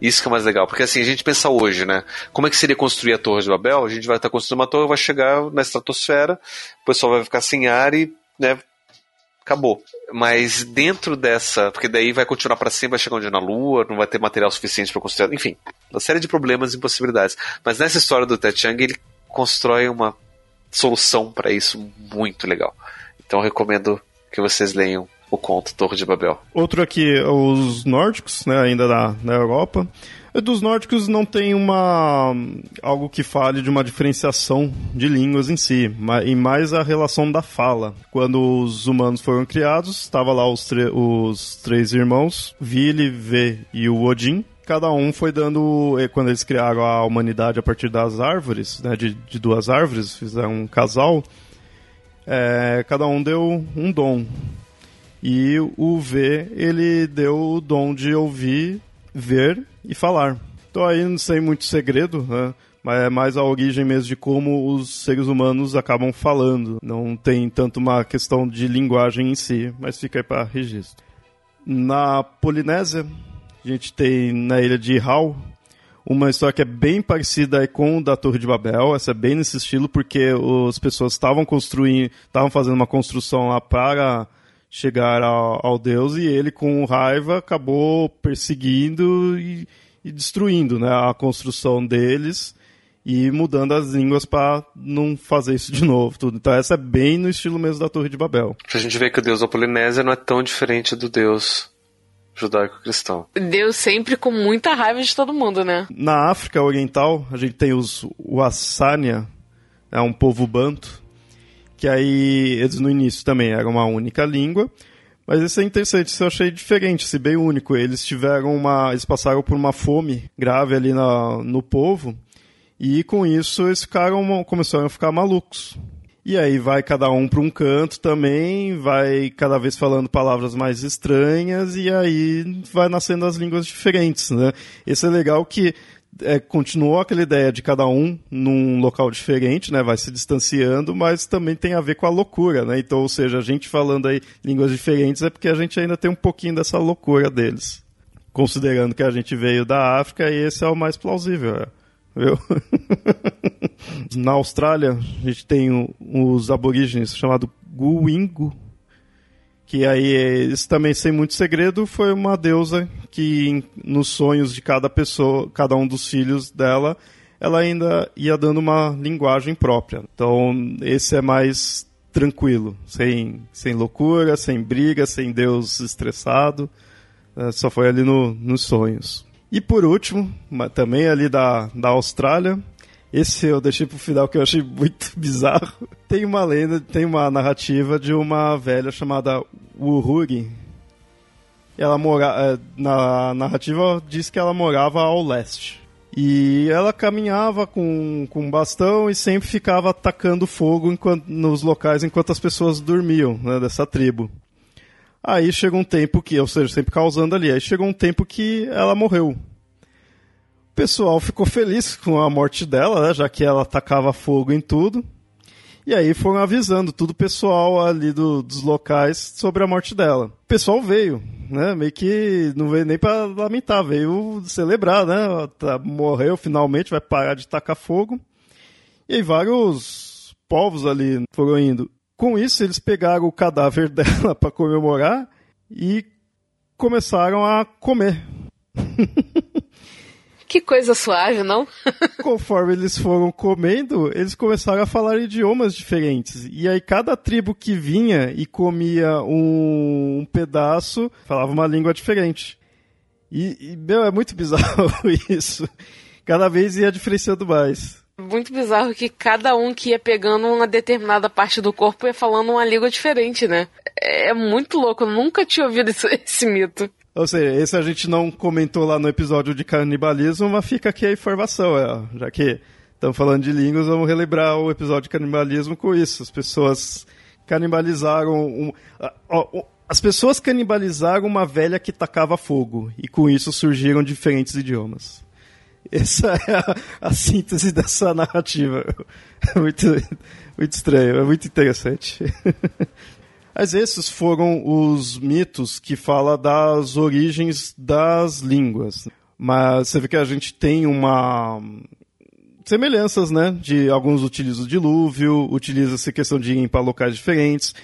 B: Isso que é mais legal, porque assim, a gente pensa hoje, né? Como é que seria construir a Torre de Babel? A gente vai estar construindo uma torre, vai chegar na estratosfera, o pessoal vai ficar sem ar e né, acabou. Mas dentro dessa, porque daí vai continuar para sempre, vai chegar onde na Lua, não vai ter material suficiente para construir, enfim, uma série de problemas e impossibilidades. Mas nessa história do Ted ele constrói uma solução para isso muito legal. Então eu recomendo que vocês leiam o conto Torre de Babel.
A: Outro aqui, os nórdicos, né, ainda na, na Europa. Dos nórdicos não tem uma algo que fale de uma diferenciação de línguas em si, e mais a relação da fala. Quando os humanos foram criados, estava lá os, os três irmãos, Vili, V e o Odin, cada um foi dando. Quando eles criaram a humanidade a partir das árvores, né, de, de duas árvores, fizeram um casal, é, cada um deu um dom. E o V, ele deu o dom de ouvir ver e falar. Então aí não sei muito segredo, né? mas é mais a origem mesmo de como os seres humanos acabam falando. Não tem tanto uma questão de linguagem em si, mas fica aí para registro. Na Polinésia, a gente tem na ilha de Hau uma história que é bem parecida com o da Torre de Babel. Essa é bem nesse estilo, porque as pessoas estavam construindo, estavam fazendo uma construção lá para chegar ao, ao, Deus e ele, com raiva, acabou perseguindo e, e destruindo né, a construção deles e mudando as línguas para não fazer isso de novo. Tudo. Então essa é bem no estilo mesmo da Torre de Babel.
B: A gente vê que o Deus da Polinésia não é tão diferente do Deus judaico-cristão.
C: Deus sempre com muita raiva de todo mundo, né?
A: Na África Oriental, a gente tem os Wassania, é um povo banto, que aí eles no início também era uma única língua, mas isso é interessante, isso eu achei diferente, se bem único. Eles tiveram uma, eles passaram por uma fome grave ali na, no povo e com isso eles ficaram, começaram a ficar malucos. E aí vai cada um para um canto também, vai cada vez falando palavras mais estranhas e aí vai nascendo as línguas diferentes, né? Esse é legal que é, continuou aquela ideia de cada um num local diferente, né? Vai se distanciando, mas também tem a ver com a loucura, né? Então, ou seja, a gente falando aí línguas diferentes é porque a gente ainda tem um pouquinho dessa loucura deles. Considerando que a gente veio da África e esse é o mais plausível, é. viu? Na Austrália, a gente tem os aborígenes chamado Guingo, Que aí, isso também sem muito segredo, foi uma deusa que nos sonhos de cada pessoa, cada um dos filhos dela, ela ainda ia dando uma linguagem própria. Então, esse é mais tranquilo, sem, sem loucura, sem briga, sem Deus estressado. É, só foi ali no, nos sonhos. E por último, também ali da, da Austrália, esse eu deixei pro final que eu achei muito bizarro. Tem uma lenda, tem uma narrativa de uma velha chamada Wuhuri. Ela mora, é, na narrativa diz que ela morava ao leste. E ela caminhava com, com um bastão e sempre ficava atacando fogo enquanto, nos locais enquanto as pessoas dormiam, né, dessa tribo. Aí chegou um tempo que, ou seja, sempre causando ali, aí chegou um tempo que ela morreu. Pessoal ficou feliz com a morte dela, né, já que ela atacava fogo em tudo. E aí foram avisando todo o pessoal ali do, dos locais sobre a morte dela. O pessoal veio, né? Meio que não veio nem para lamentar, veio celebrar, né? Tá, morreu finalmente, vai parar de tacar fogo. E aí vários povos ali foram indo. Com isso, eles pegaram o cadáver dela para comemorar e começaram a comer.
C: Que coisa suave, não?
A: Conforme eles foram comendo, eles começaram a falar idiomas diferentes. E aí cada tribo que vinha e comia um, um pedaço falava uma língua diferente. E, e, meu, é muito bizarro isso. Cada vez ia diferenciando mais.
C: Muito bizarro que cada um que ia pegando uma determinada parte do corpo ia falando uma língua diferente, né? É muito louco, eu nunca tinha ouvido esse, esse mito.
A: Ou seja, esse a gente não comentou lá no episódio de canibalismo, mas fica aqui a informação, é, já que estamos falando de línguas, vamos relembrar o episódio de canibalismo com isso. As pessoas canibalizaram. Um, ó, as pessoas canibalizaram uma velha que tacava fogo, e com isso surgiram diferentes idiomas. Essa é a, a síntese dessa narrativa. É muito, muito estranho, é muito interessante. Mas esses foram os mitos que fala das origens das línguas. Mas você vê que a gente tem uma semelhanças, né? De alguns utilizam o dilúvio, utiliza essa questão de ir para locais diferentes.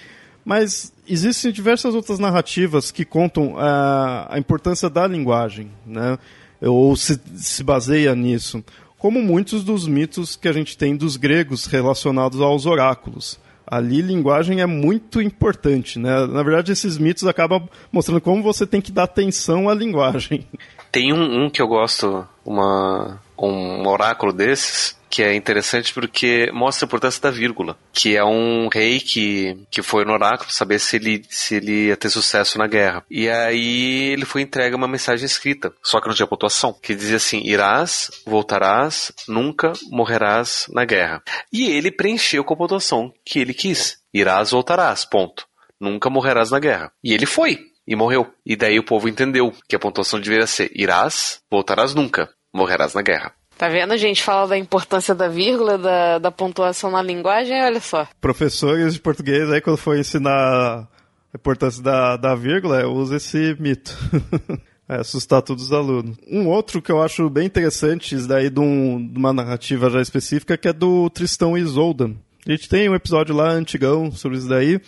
A: Mas existem diversas outras narrativas que contam a, a importância da linguagem, né? Ou se, se baseia nisso. Como muitos dos mitos que a gente tem dos gregos relacionados aos oráculos ali linguagem é muito importante, né? Na verdade, esses mitos acabam mostrando como você tem que dar atenção à linguagem.
B: Tem um, um que eu gosto, uma, um oráculo desses, que é interessante porque mostra a importância da vírgula, que é um rei que, que foi no oráculo saber se ele, se ele ia ter sucesso na guerra. E aí ele foi entregue uma mensagem escrita, só que não tinha pontuação, que dizia assim: irás, voltarás, nunca morrerás na guerra. E ele preencheu com a pontuação que ele quis: irás, voltarás, ponto. Nunca morrerás na guerra. E ele foi e morreu. E daí o povo entendeu que a pontuação deveria ser: irás, voltarás nunca, morrerás na guerra.
C: Tá vendo? A gente fala da importância da vírgula, da, da pontuação na linguagem, olha só.
A: Professores de português, aí quando for ensinar a importância da, da vírgula, usa esse mito. é, assustar todos os alunos. Um outro que eu acho bem interessante, isso daí de, um, de uma narrativa já específica, que é do Tristão e Isolda. A gente tem um episódio lá antigão sobre isso daí.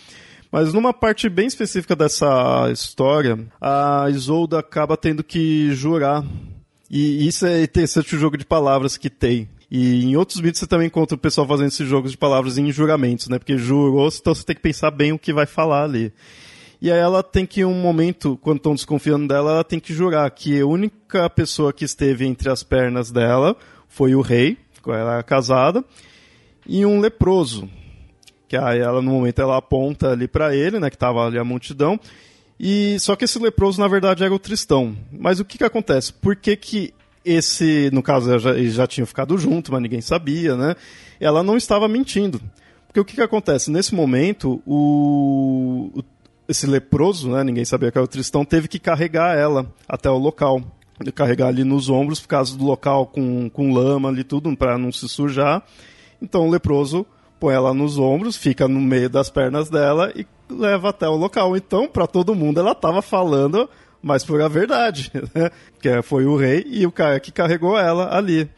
A: Mas numa parte bem específica dessa história, a Isolda acaba tendo que jurar e isso é interessante o jogo de palavras que tem. E em outros vídeos você também encontra o pessoal fazendo esses jogos de palavras em juramentos, né? Porque jurou, então você tem que pensar bem o que vai falar ali. E aí ela tem que, um momento, quando estão desconfiando dela, ela tem que jurar que a única pessoa que esteve entre as pernas dela foi o rei, com ela era casada, e um leproso. Que aí ela, no momento, ela aponta ali para ele, né? Que tava ali a multidão. E só que esse leproso na verdade era o Tristão. Mas o que que acontece? Por que que esse, no caso, já, eles já tinham ficado junto, mas ninguém sabia, né? Ela não estava mentindo. Porque o que que acontece? Nesse momento, o, o esse leproso, né, ninguém sabia que era o Tristão, teve que carregar ela até o local. Carregar ali nos ombros, por causa do local com, com lama ali tudo, para não se sujar. Então o leproso põe ela nos ombros, fica no meio das pernas dela e leva até o local. Então, para todo mundo, ela estava falando, mas por a verdade, né? Que foi o rei e o cara que carregou ela ali.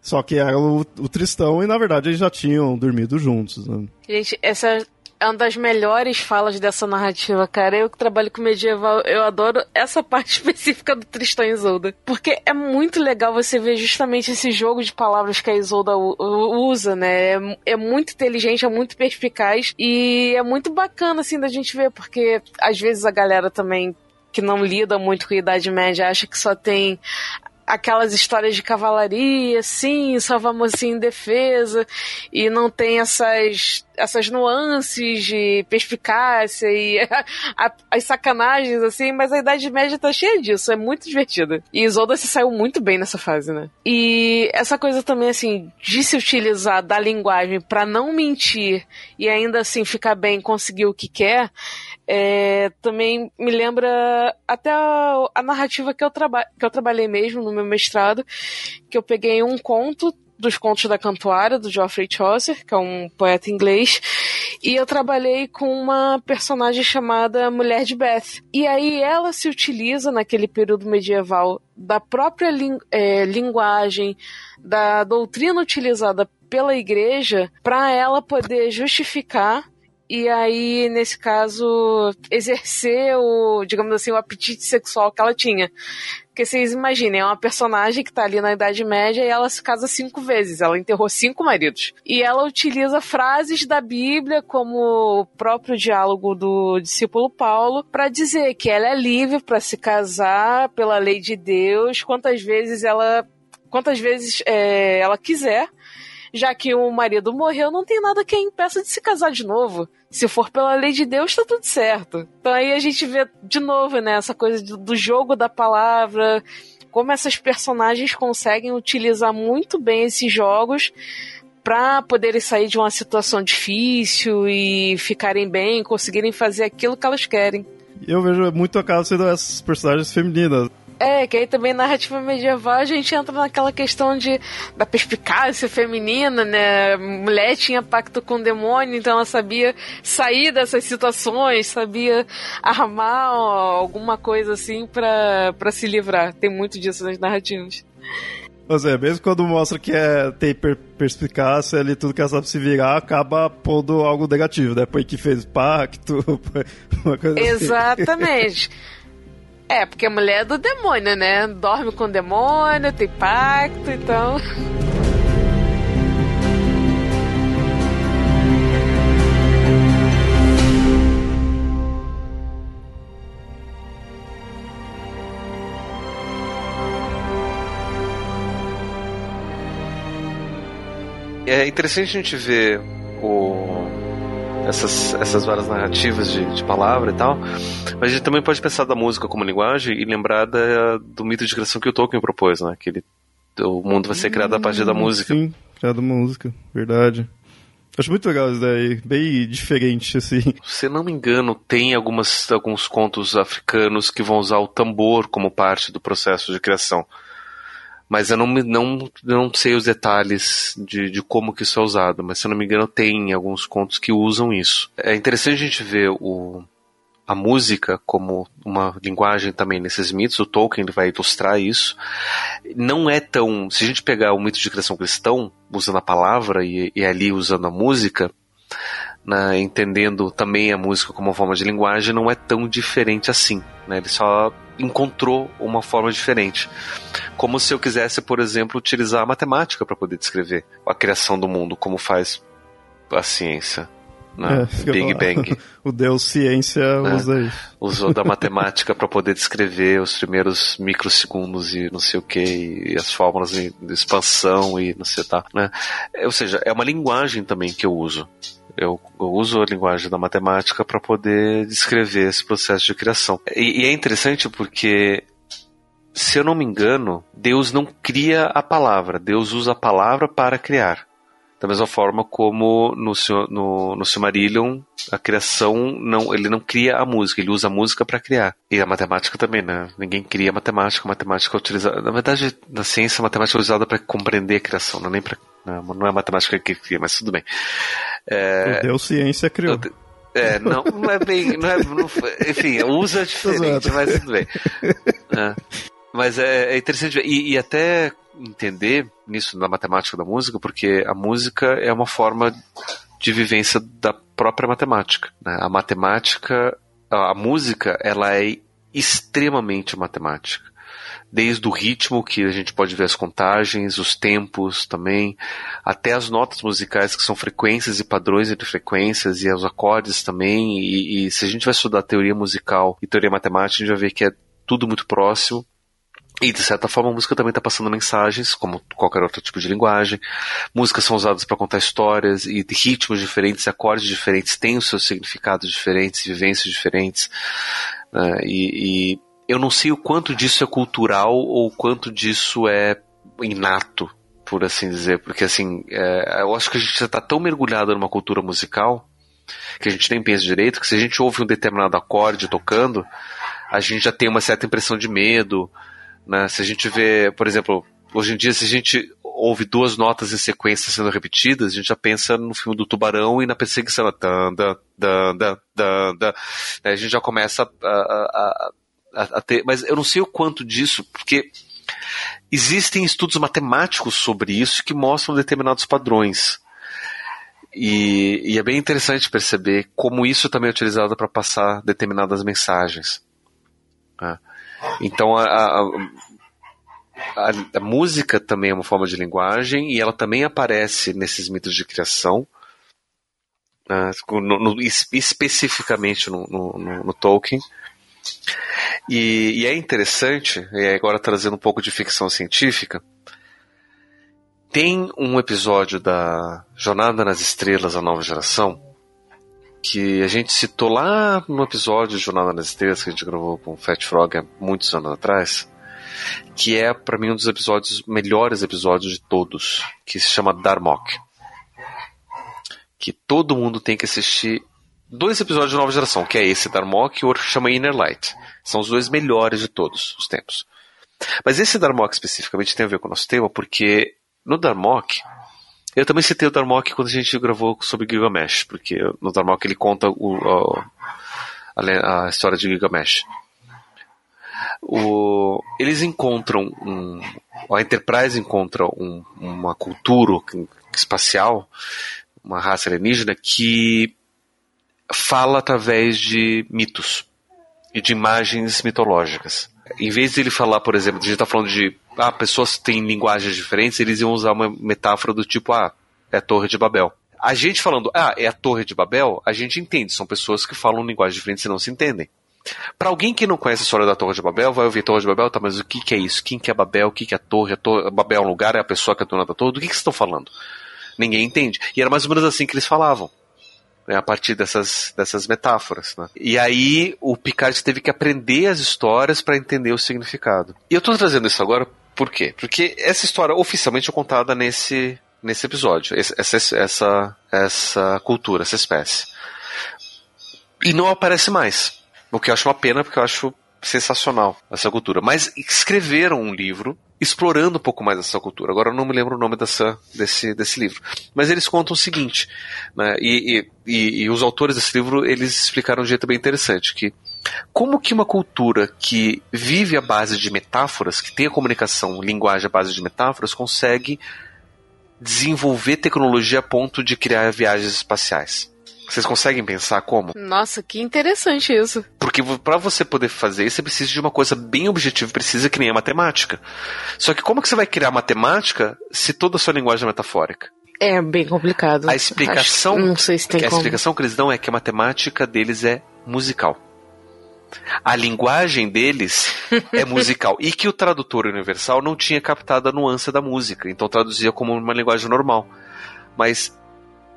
A: Só que era o, o Tristão e, na verdade, eles já tinham dormido juntos. Né?
C: Gente, essa é uma das melhores falas dessa narrativa, cara. Eu que trabalho com medieval, eu adoro essa parte específica do Tristão e Isolda. Porque é muito legal você ver justamente esse jogo de palavras que a Isolda usa, né? É, é muito inteligente, é muito perspicaz e é muito bacana, assim, da gente ver, porque às vezes a galera também que não lida muito com a Idade Média acha que só tem aquelas histórias de cavalaria, sim, a mocinha em defesa, e não tem essas, essas nuances de perspicácia e a, a, as sacanagens, assim, mas a Idade Média tá cheia disso, é muito divertida. E Isolda se saiu muito bem nessa fase, né? E essa coisa também, assim, de se utilizar da linguagem para não mentir e ainda assim ficar bem, conseguir o que quer, é, também me lembra até a, a narrativa que eu, que eu trabalhei mesmo no meu mestrado, que eu peguei um conto dos contos da Cantuária, do Geoffrey Chaucer, que é um poeta inglês, e eu trabalhei com uma personagem chamada Mulher de Beth. E aí ela se utiliza, naquele período medieval, da própria é, linguagem, da doutrina utilizada pela igreja, para ela poder justificar e aí, nesse caso, exercer o, digamos assim, o apetite sexual que ela tinha. Porque vocês imaginem, é uma personagem que tá ali na Idade Média e ela se casa cinco vezes, ela enterrou cinco maridos. E ela utiliza frases da Bíblia, como o próprio diálogo do discípulo Paulo, para dizer que ela é livre para se casar pela lei de Deus, quantas vezes ela quantas vezes é, ela quiser, já que o marido morreu, não tem nada que a impeça de se casar de novo. Se for pela lei de Deus, tá tudo certo. Então aí a gente vê de novo, né, essa coisa do jogo da palavra, como essas personagens conseguem utilizar muito bem esses jogos para poderem sair de uma situação difícil e ficarem bem, conseguirem fazer aquilo que elas querem.
A: Eu vejo muito a casa sendo essas personagens femininas.
C: É, que aí também narrativa medieval a gente entra naquela questão de da perspicácia feminina, né? Mulher tinha pacto com o demônio, então ela sabia sair dessas situações, sabia armar ó, alguma coisa assim para se livrar. Tem muito disso nas narrativas.
A: Mas é, mesmo quando mostra que é, tem per perspicácia ali, tudo que ela sabe se virar, acaba pondo algo negativo, né? Que fez pacto, uma coisa
C: assim. Exatamente. Assim. É, porque a mulher é do demônio, né? Dorme com o demônio, tem pacto, então.
B: É interessante a gente ver o essas, essas várias narrativas de, de palavra e tal. Mas a gente também pode pensar da música como linguagem e lembrar da, do mito de criação que o Tolkien propôs, né? Que ele, o mundo vai ser criado a partir da hum, música.
A: Sim, criado música, verdade. Acho muito legal isso daí, bem diferente, assim.
B: Se não me engano, tem algumas, alguns contos africanos que vão usar o tambor como parte do processo de criação mas eu não, não, não sei os detalhes de, de como que isso é usado, mas se eu não me engano tem alguns contos que usam isso. É interessante a gente ver o, a música como uma linguagem também nesses mitos, o Tolkien vai ilustrar isso. Não é tão. Se a gente pegar o mito de criação cristão, usando a palavra e, e ali usando a música, né, entendendo também a música como uma forma de linguagem, não é tão diferente assim. Né? Ele só encontrou uma forma diferente. Como se eu quisesse, por exemplo, utilizar a matemática para poder descrever a criação do mundo, como faz a ciência. Né? É, Big Bang.
A: o Deus Ciência né? usa isso.
B: Usou da matemática para poder descrever os primeiros microsegundos e não sei o que, e as fórmulas de expansão e não sei tá, né? Ou seja, é uma linguagem também que eu uso. Eu, eu uso a linguagem da matemática para poder descrever esse processo de criação. E, e é interessante porque se eu não me engano, Deus não cria a palavra, Deus usa a palavra para criar. Da mesma forma como no, no, no Silmarillion, a criação, não, ele não cria a música, ele usa a música para criar. E a matemática também, né? Ninguém cria matemática, a matemática é utilizada. Na verdade, na ciência, a matemática é usada para compreender a criação, não é nem para. Não, não é a matemática que cria, mas tudo bem.
A: É, Deus ciência criou.
B: É, não, não é bem. Não é, não, enfim, usa diferente, mas tudo bem. É, mas é, é interessante. E, e até entender nisso na matemática da música, porque a música é uma forma de vivência da própria matemática. Né? A matemática, a música, ela é extremamente matemática. Desde o ritmo, que a gente pode ver as contagens, os tempos também, até as notas musicais, que são frequências e padrões entre frequências, e os acordes também. E, e se a gente vai estudar teoria musical e teoria matemática, a gente vai ver que é tudo muito próximo. E de certa forma a música também está passando mensagens, como qualquer outro tipo de linguagem. Músicas são usadas para contar histórias e ritmos diferentes, acordes diferentes, têm os seus significados diferentes, vivências diferentes. Né? E, e, eu não sei o quanto disso é cultural ou o quanto disso é inato, por assim dizer, porque assim, é, eu acho que a gente já está tão mergulhado numa cultura musical que a gente nem pensa direito, que se a gente ouve um determinado acorde tocando, a gente já tem uma certa impressão de medo né? Se a gente vê, por exemplo, hoje em dia, se a gente ouve duas notas em sequência sendo repetidas, a gente já pensa no filme do tubarão e na perseguição. Dan, dan, dan, dan, dan, dan. A gente já começa a, a, a, a ter. Mas eu não sei o quanto disso, porque existem estudos matemáticos sobre isso que mostram determinados padrões. E, e, é bem interessante perceber como isso também é utilizado para passar determinadas mensagens. Né? Então a, a, a, a, música também é uma forma de linguagem e ela também aparece nesses mitos de criação, uh, no, no, especificamente no, no, Tolkien. E, e, é interessante, e agora trazendo um pouco de ficção científica, tem um episódio da Jornada nas Estrelas, a nova geração, que a gente citou lá no episódio de Jornada nas Estrelas que a gente gravou com o Fat Frog há muitos anos atrás, que é para mim um dos episódios melhores episódios de todos, que se chama Darmok. Que todo mundo tem que assistir dois episódios de nova geração, que é esse Darmok e o outro que chama Inner Light. São os dois melhores de todos os tempos. Mas esse Darmok especificamente tem a ver com o nosso tema, porque no Darmok eu também citei o Darmok quando a gente gravou sobre Gilgamesh, porque no Darmok ele conta o, a, a, história de Gilgamesh. O, eles encontram um, a Enterprise encontra um, uma cultura espacial, uma raça alienígena que fala através de mitos e de imagens mitológicas. Em vez de ele falar, por exemplo, a gente está falando de ah, pessoas têm linguagens diferentes, eles iam usar uma metáfora do tipo, ah, é a Torre de Babel. A gente falando, ah, é a Torre de Babel, a gente entende, são pessoas que falam linguagens diferentes e não se entendem. Para alguém que não conhece a história da Torre de Babel, vai ouvir Torre de Babel, tá, mas o que, que é isso? Quem que é Babel? O que, que é a torre? a torre? Babel é um lugar, é a pessoa que é dona da torre? Do que, que vocês estão falando? Ninguém entende. E era mais ou menos assim que eles falavam. Né, a partir dessas, dessas metáforas. Né? E aí o Picard teve que aprender as histórias para entender o significado. E eu estou trazendo isso agora por quê? Porque essa história oficialmente é contada nesse, nesse episódio, essa, essa, essa cultura, essa espécie. E não aparece mais. O que eu acho uma pena, porque eu acho sensacional essa cultura. Mas escreveram um livro explorando um pouco mais essa cultura. Agora eu não me lembro o nome dessa, desse, desse livro. Mas eles contam o seguinte, né, e, e, e, os autores desse livro, eles explicaram de um jeito bem interessante, que como que uma cultura que vive à base de metáforas, que tem a comunicação, linguagem à base de metáforas, consegue desenvolver tecnologia a ponto de criar viagens espaciais? Vocês conseguem pensar como?
C: Nossa, que interessante isso.
B: Porque para você poder fazer isso, você precisa de uma coisa bem objetiva, precisa que nem a matemática. Só que como que você vai criar matemática se toda a sua linguagem é metafórica?
C: É bem complicado.
B: A explicação,
C: Acho, não sei se tem
B: a
C: como.
B: explicação que eles dão é que a matemática deles é musical. A linguagem deles é musical. E que o tradutor universal não tinha captado a nuance da música, então traduzia como uma linguagem normal. Mas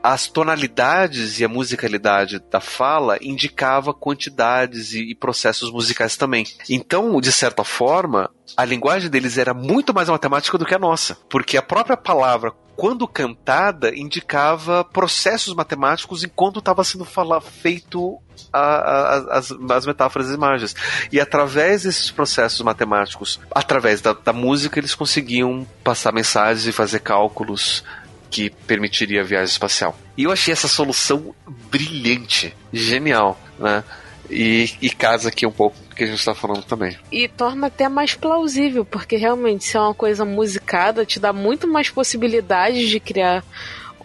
B: as tonalidades e a musicalidade da fala indicava quantidades e, e, processos musicais também. Então, de certa forma, a linguagem deles era muito mais matemática do que a nossa, porque a própria palavra quando cantada, indicava processos matemáticos enquanto estava sendo fala, feito a, a, as, as metáforas e imagens. E através desses processos matemáticos, através da, da música, eles conseguiam passar mensagens e fazer cálculos que permitiria a viagem espacial. E eu achei essa solução brilhante, genial, né? E, e casa aqui um pouco do que a gente está falando também.
C: E torna até mais plausível, porque realmente se é uma coisa musicada, te dá muito mais possibilidades de criar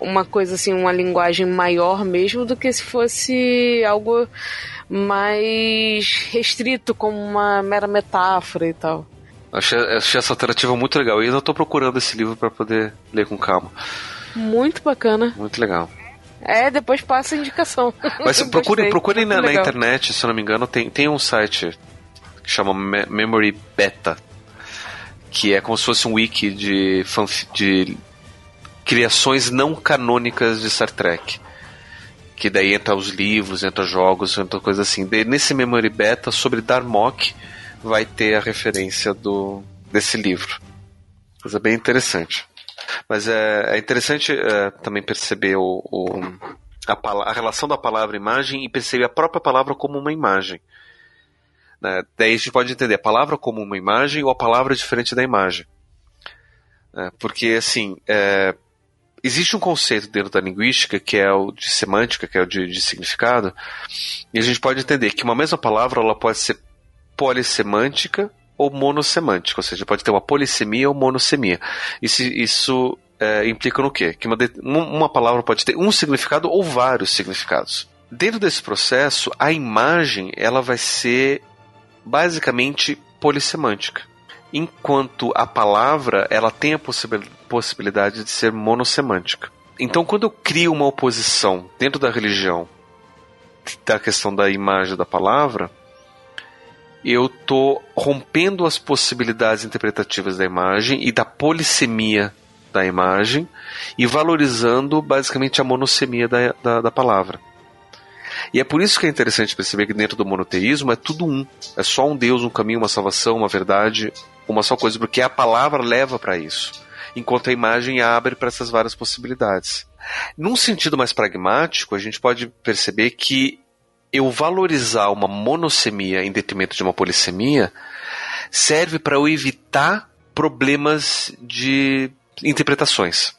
C: uma coisa assim, uma linguagem maior mesmo do que se fosse algo mais restrito, como uma mera metáfora e tal.
B: Achei, achei essa alternativa muito legal e ainda estou procurando esse livro para poder ler com calma.
C: Muito bacana.
B: Muito legal.
C: É, depois passa a indicação.
B: Mas procurem, procurem na, na, internet, se eu não me engano, tem, tem um site que chama Memory Beta, que é como se fosse um wiki de, de criações não canônicas de Star Trek. Que daí entra os livros, entra jogos, entra coisa assim. De, nesse Memory Beta, sobre Darmok, vai ter a referência do, desse livro. Coisa bem interessante. Mas é, é interessante é, também perceber o, o a, a, relação da palavra imagem e perceber a própria palavra como uma imagem. Né? Daí a gente pode entender a palavra como uma imagem ou a palavra diferente da imagem. É, porque, assim, é, existe um conceito dentro da linguística que é o de semântica, que é o de, de, significado, e a gente pode entender que uma mesma palavra ela pode ser polissemântica ou monossemântica, ou seja, pode ter uma polissemia ou monossemia. Isso, isso é, implica no quê? Que uma, uma palavra pode ter um significado ou vários significados. Dentro desse processo, a imagem ela vai ser basicamente polissemântica, enquanto a palavra ela tem a possibilidade de ser monossemântica. Então, quando eu crio uma oposição dentro da religião da questão da imagem da palavra, eu estou rompendo as possibilidades interpretativas da imagem e da polissemia da imagem e valorizando basicamente a monossemia da, da, da palavra. E é por isso que é interessante perceber que dentro do monoteísmo é tudo um. É só um Deus, um caminho, uma salvação, uma verdade, uma só coisa, porque a palavra leva para isso, enquanto a imagem abre para essas várias possibilidades. Num sentido mais pragmático, a gente pode perceber que eu valorizar uma monossemia em detrimento de uma polissemia serve para eu evitar problemas de interpretações.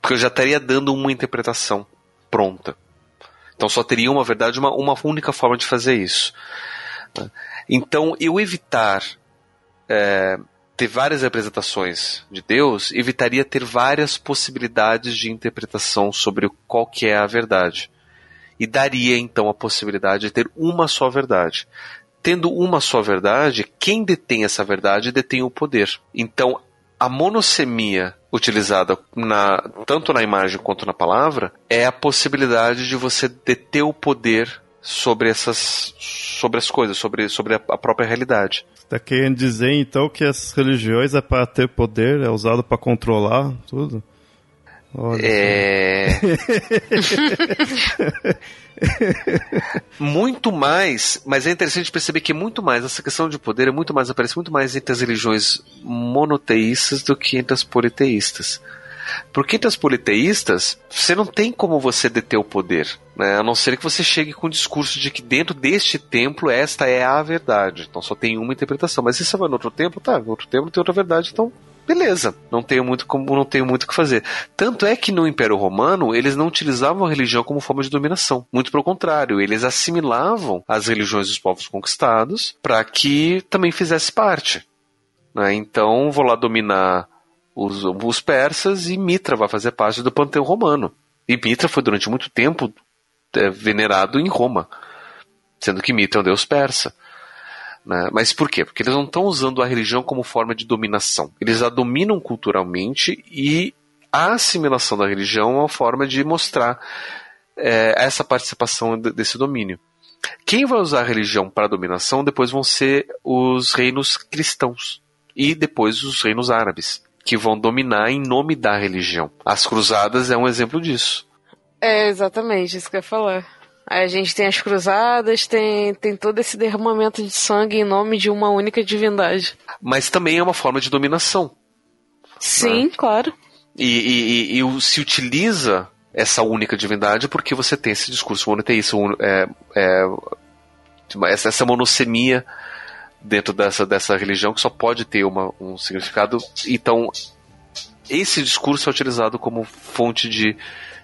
B: Porque eu já estaria dando uma interpretação pronta. Então só teria, uma verdade, uma, uma única forma de fazer isso. Então, eu evitar é, ter várias representações de Deus evitaria ter várias possibilidades de interpretação sobre qual que é a verdade e daria então a possibilidade de ter uma só verdade. Tendo uma só verdade, quem detém essa verdade detém o poder. Então, a monossemia utilizada na, tanto na imagem quanto na palavra é a possibilidade de você deter o poder sobre essas sobre as coisas, sobre, sobre a, própria realidade.
A: Está querendo dizer então que as religiões é para ter poder, é usado para controlar tudo?
B: Olha é. muito mais, mas é interessante perceber que muito mais, essa questão de poder é muito mais, aparece muito mais entre as religiões monoteístas do que entre as politeístas. Porque entre as politeístas, você não tem como você deter o poder, né? a não ser que você chegue com o discurso de que dentro deste templo esta é a verdade. Então só tem uma interpretação. Mas se você vai no outro templo, tá, no outro templo tem outra verdade, então beleza, não tenho muito como não tenho muito o que fazer. Tanto é que no Império Romano eles não utilizavam a religião como forma de dominação. Muito pelo contrário, eles assimilavam as religiões dos povos conquistados para que também fizesse parte. Né? Então vou lá dominar os, os persas e Mitra vai fazer parte do panteão romano. E Mitra foi durante muito tempo é, venerado em Roma, sendo que Mitra é um deus persa. Né? Mas por quê? Porque eles não estão usando a religião como forma de dominação. Eles a dominam culturalmente e a assimilação da religião é uma forma de mostrar é, essa participação desse domínio. Quem vai usar a religião para a dominação depois vão ser os reinos cristãos e depois os reinos árabes, que vão dominar em nome da religião. As cruzadas é um exemplo disso.
C: É exatamente isso que eu ia falar. A gente tem as cruzadas, tem, tem todo esse derramamento de sangue em nome de uma única divindade.
B: Mas também é uma forma de dominação.
C: Sim, né? claro.
B: E, e, e, se utiliza essa única divindade porque você tem esse discurso monoteísta, é, é, essa, essa monossemia dentro dessa, dessa religião que só pode ter uma, um significado. Então, esse discurso é utilizado como fonte de,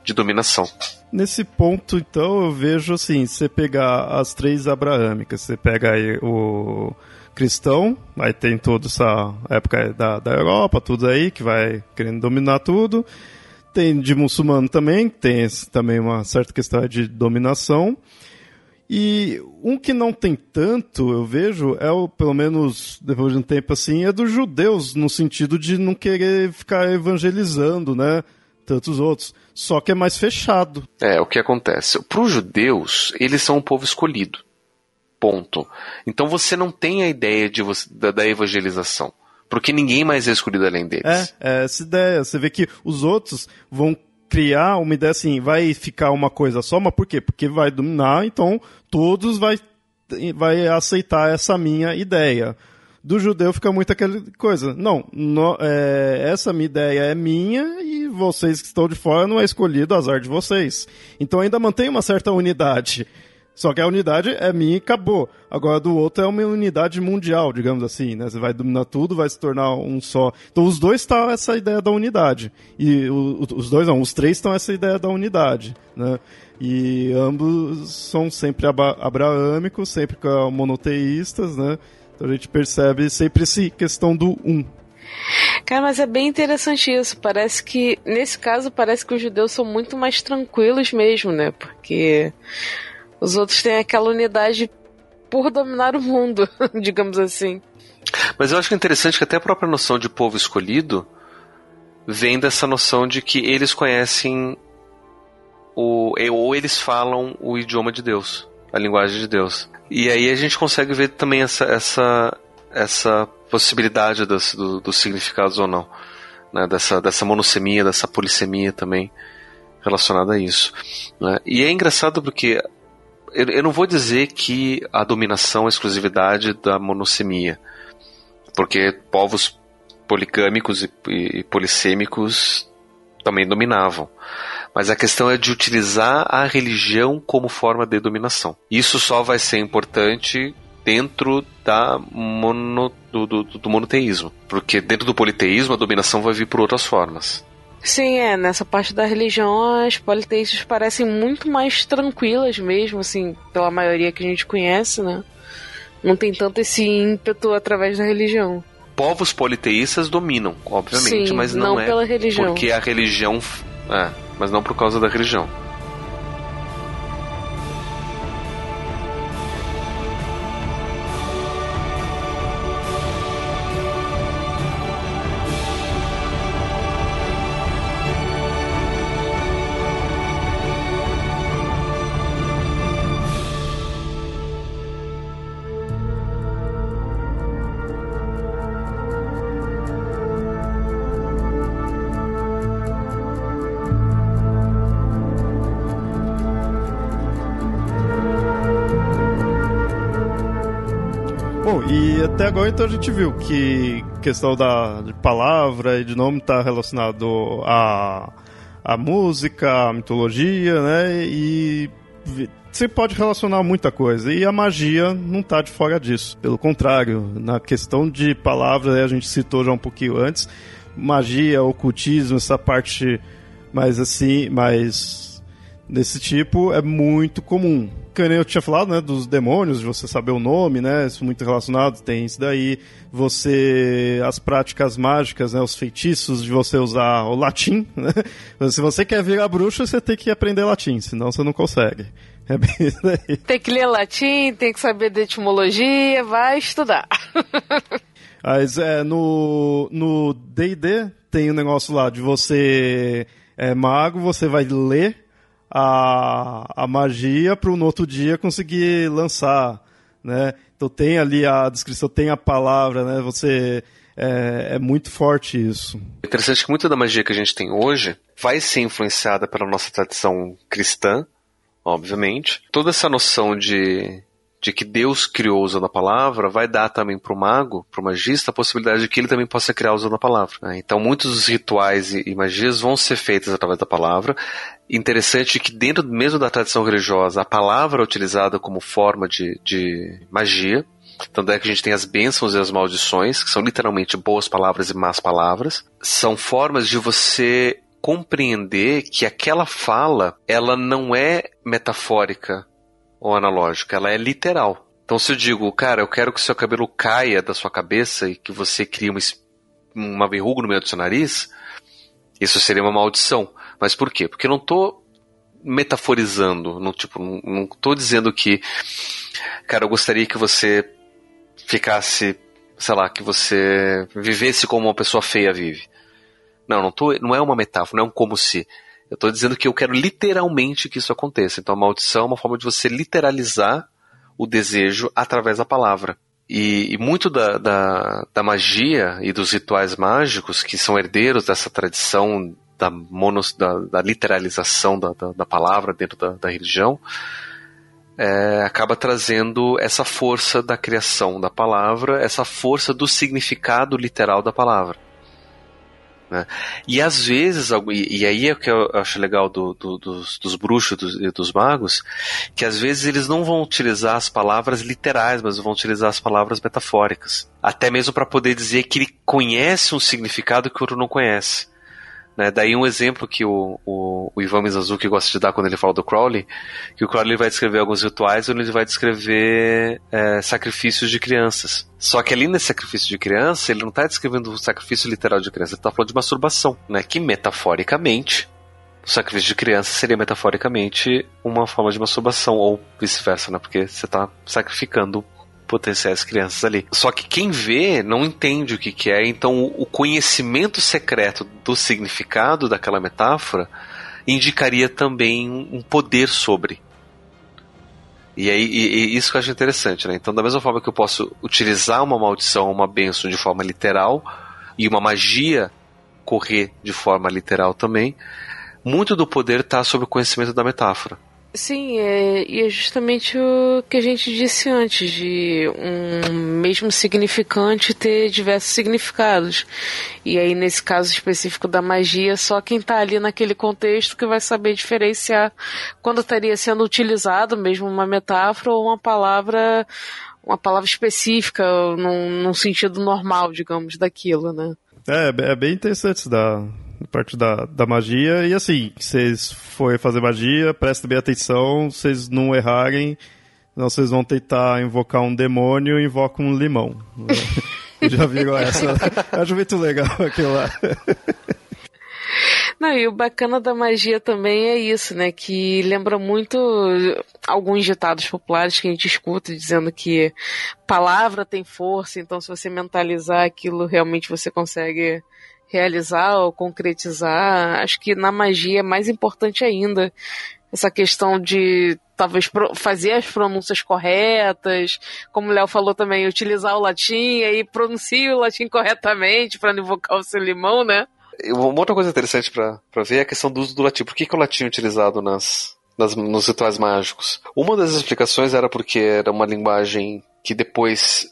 B: de dominação.
A: Nesse ponto, então, eu vejo assim: você pegar as três abraâmicas, você pega aí o cristão, aí tem toda essa época da, da Europa, tudo aí, que vai querendo dominar tudo. Tem de muçulmano também, tem também uma certa questão de dominação. E um que não tem tanto, eu vejo, é o, pelo menos depois de um tempo assim, é dos judeus, no sentido de não querer ficar evangelizando, né? Tantos outros. Só que é mais fechado.
B: É, o que acontece? Para os judeus, eles são um povo escolhido. Ponto. Então você não tem a ideia de você, da, da evangelização. Porque ninguém mais é escolhido além deles.
A: É, é essa ideia. Você vê que os outros vão criar uma ideia assim, vai ficar uma coisa só, mas por quê? Porque vai dominar, então todos vai, vai aceitar essa minha ideia. Do judeu fica muito aquela coisa, não, no, é, essa minha ideia é minha e vocês que estão de fora não é escolhido, azar de vocês. Então ainda mantém uma certa unidade. Só que a unidade é minha e acabou. Agora do outro é uma unidade mundial, digamos assim, né? Você vai dominar tudo, vai se tornar um só. Então os dois estão essa ideia da unidade. E o, os dois não, os três estão essa ideia da unidade, né? E ambos são sempre abraâmicos, sempre monoteístas, né? Então a gente percebe sempre essa questão do um.
C: Cara, mas é bem interessante isso. Parece que, nesse caso, parece que os judeus são muito mais tranquilos mesmo, né? Porque os outros têm aquela unidade por dominar o mundo, digamos assim.
B: Mas eu acho que é interessante que até a própria noção de povo escolhido vem dessa noção de que eles conhecem o, ou eles falam o idioma de Deus, a linguagem de Deus. E aí a gente consegue ver também essa, essa, essa possibilidade dos, do, dos significados ou não. Né? Dessa, dessa monossemia, dessa polissemia também relacionada a isso. Né? E é engraçado porque eu, eu não vou dizer que a dominação é exclusividade da monossemia, porque povos poligâmicos e, e, polissêmicos também dominavam. Mas a questão é de utilizar a religião como forma de dominação. Isso só vai ser importante dentro da mono, do, do, do monoteísmo. Porque dentro do politeísmo a dominação vai vir por outras formas.
C: Sim, é. Nessa parte da religião, as politeístas parecem muito mais tranquilas mesmo, assim, pela maioria que a gente conhece, né? Não tem tanto esse ímpeto através da religião.
B: Povos politeístas dominam, obviamente,
C: Sim,
B: mas não,
C: não
B: é
C: pela religião.
B: porque a religião. É, mas não por causa da religião.
A: Agora então a gente viu que questão da palavra e de nome está relacionado a, a música, a mitologia, né? E você pode relacionar muita coisa. E a magia não está de fora disso. Pelo contrário, na questão de palavras, a gente citou já um pouquinho antes, magia, ocultismo, essa parte mais assim, mais desse tipo é muito comum que eu tinha falado, né, dos demônios, de você saber o nome, né, isso muito relacionado, tem isso daí, você, as práticas mágicas, né, os feitiços, de você usar o latim, né, se você quer virar bruxa, você tem que aprender latim, senão você não consegue. É bem isso daí.
C: Tem que ler latim, tem que saber de etimologia, vai estudar.
A: Mas é, no no D&D tem um negócio lá de você é mago, você vai ler a, a magia para no outro dia conseguir lançar, né? Então tem ali a descrição, tem a palavra, né? Você é, é muito forte isso.
B: É interessante que muita da magia que a gente tem hoje vai ser influenciada pela nossa tradição cristã, obviamente. Toda essa noção de de que Deus criou usando a palavra, vai dar também para o mago, para o magista, a possibilidade de que ele também possa criar usando a palavra. Né? Então, muitos dos rituais e, e, magias vão ser feitos através da palavra. Interessante que dentro mesmo da tradição religiosa, a palavra é utilizada como forma de, de magia. Tanto é que a gente tem as bênçãos e as maldições, que são literalmente boas palavras e más palavras. São formas de você compreender que aquela fala, ela não é metafórica, ou analógica, ela é literal. Então se eu digo, cara, eu quero que seu cabelo caia da sua cabeça e que você crie uma, uma verruga no meio do seu nariz, isso seria uma maldição. Mas por quê? Porque eu não estou metaforizando, não, tipo, não, tô dizendo que, cara, eu gostaria que você ficasse, sei lá, que você vivesse como uma pessoa feia vive. Não, não, tô, não é uma metáfora, não é um como se. Eu estou dizendo que eu quero literalmente que isso aconteça. Então a maldição é uma forma de você literalizar o desejo através da palavra. E, e muito da, da, da, magia e dos rituais mágicos, que são herdeiros dessa tradição da, monos, da, da literalização da, da, da, palavra dentro da, da religião, é, acaba trazendo essa força da criação da palavra, essa força do significado literal da palavra. Né? E às vezes, e, aí é o que eu acho legal do, do, dos, dos, bruxos e dos, dos magos, que às vezes eles não vão utilizar as palavras literais, mas vão utilizar as palavras metafóricas. Até mesmo para poder dizer que ele conhece um significado que o outro não conhece. Né? Daí um exemplo que o, o, o Ivan Mizanzuki gosta de dar quando ele fala do Crowley, que o Crowley vai descrever alguns rituais onde ele vai descrever é, sacrifícios de crianças. Só que ali nesse sacrifício de criança, ele não está descrevendo o sacrifício literal de criança, ele está falando de masturbação, né? que metaforicamente o sacrifício de criança seria metaforicamente uma forma de masturbação, ou vice-versa, né? Porque você está sacrificando potenciais crianças ali. Só que quem vê não entende o que, que é, então o conhecimento secreto do significado daquela metáfora indicaria também um poder sobre. E aí, e, e isso que eu acho interessante, né? Então, da mesma forma que eu posso utilizar uma maldição, uma benção de forma literal, e uma magia correr de forma literal também, muito do poder está sobre o conhecimento da metáfora.
C: Sim, é, e é justamente o que a gente disse antes, de um mesmo significante ter diversos significados. E aí, nesse caso específico da magia, só quem está ali naquele contexto que vai saber diferenciar quando estaria sendo utilizado mesmo uma metáfora ou uma palavra uma palavra específica num, num sentido normal, digamos, daquilo, né?
A: É, é bem interessante isso da, parte da, da magia. E assim, vocês forem fazer magia, prestem bem atenção, vocês não errarem, senão vocês vão tentar invocar um demônio e invocam um limão. Já viram essa? Acho muito legal aquilo lá.
C: Não, e o bacana da magia também é isso, né? Que lembra muito alguns ditados populares que a gente escuta dizendo que palavra tem força, então se você mentalizar aquilo, realmente você consegue realizar ou concretizar, acho que na magia é mais importante ainda essa questão de talvez fazer as pronúncias corretas, como o Léo falou também, utilizar o latim e pronuncie o latim corretamente para não invocar o seu limão, né?
B: Uma outra coisa interessante para ver é a questão do uso do latim. Por que, que o latim é utilizado nas, nas, nos rituais mágicos? Uma das explicações era porque era uma linguagem que depois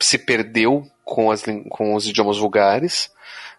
B: se perdeu com, as, com os idiomas vulgares,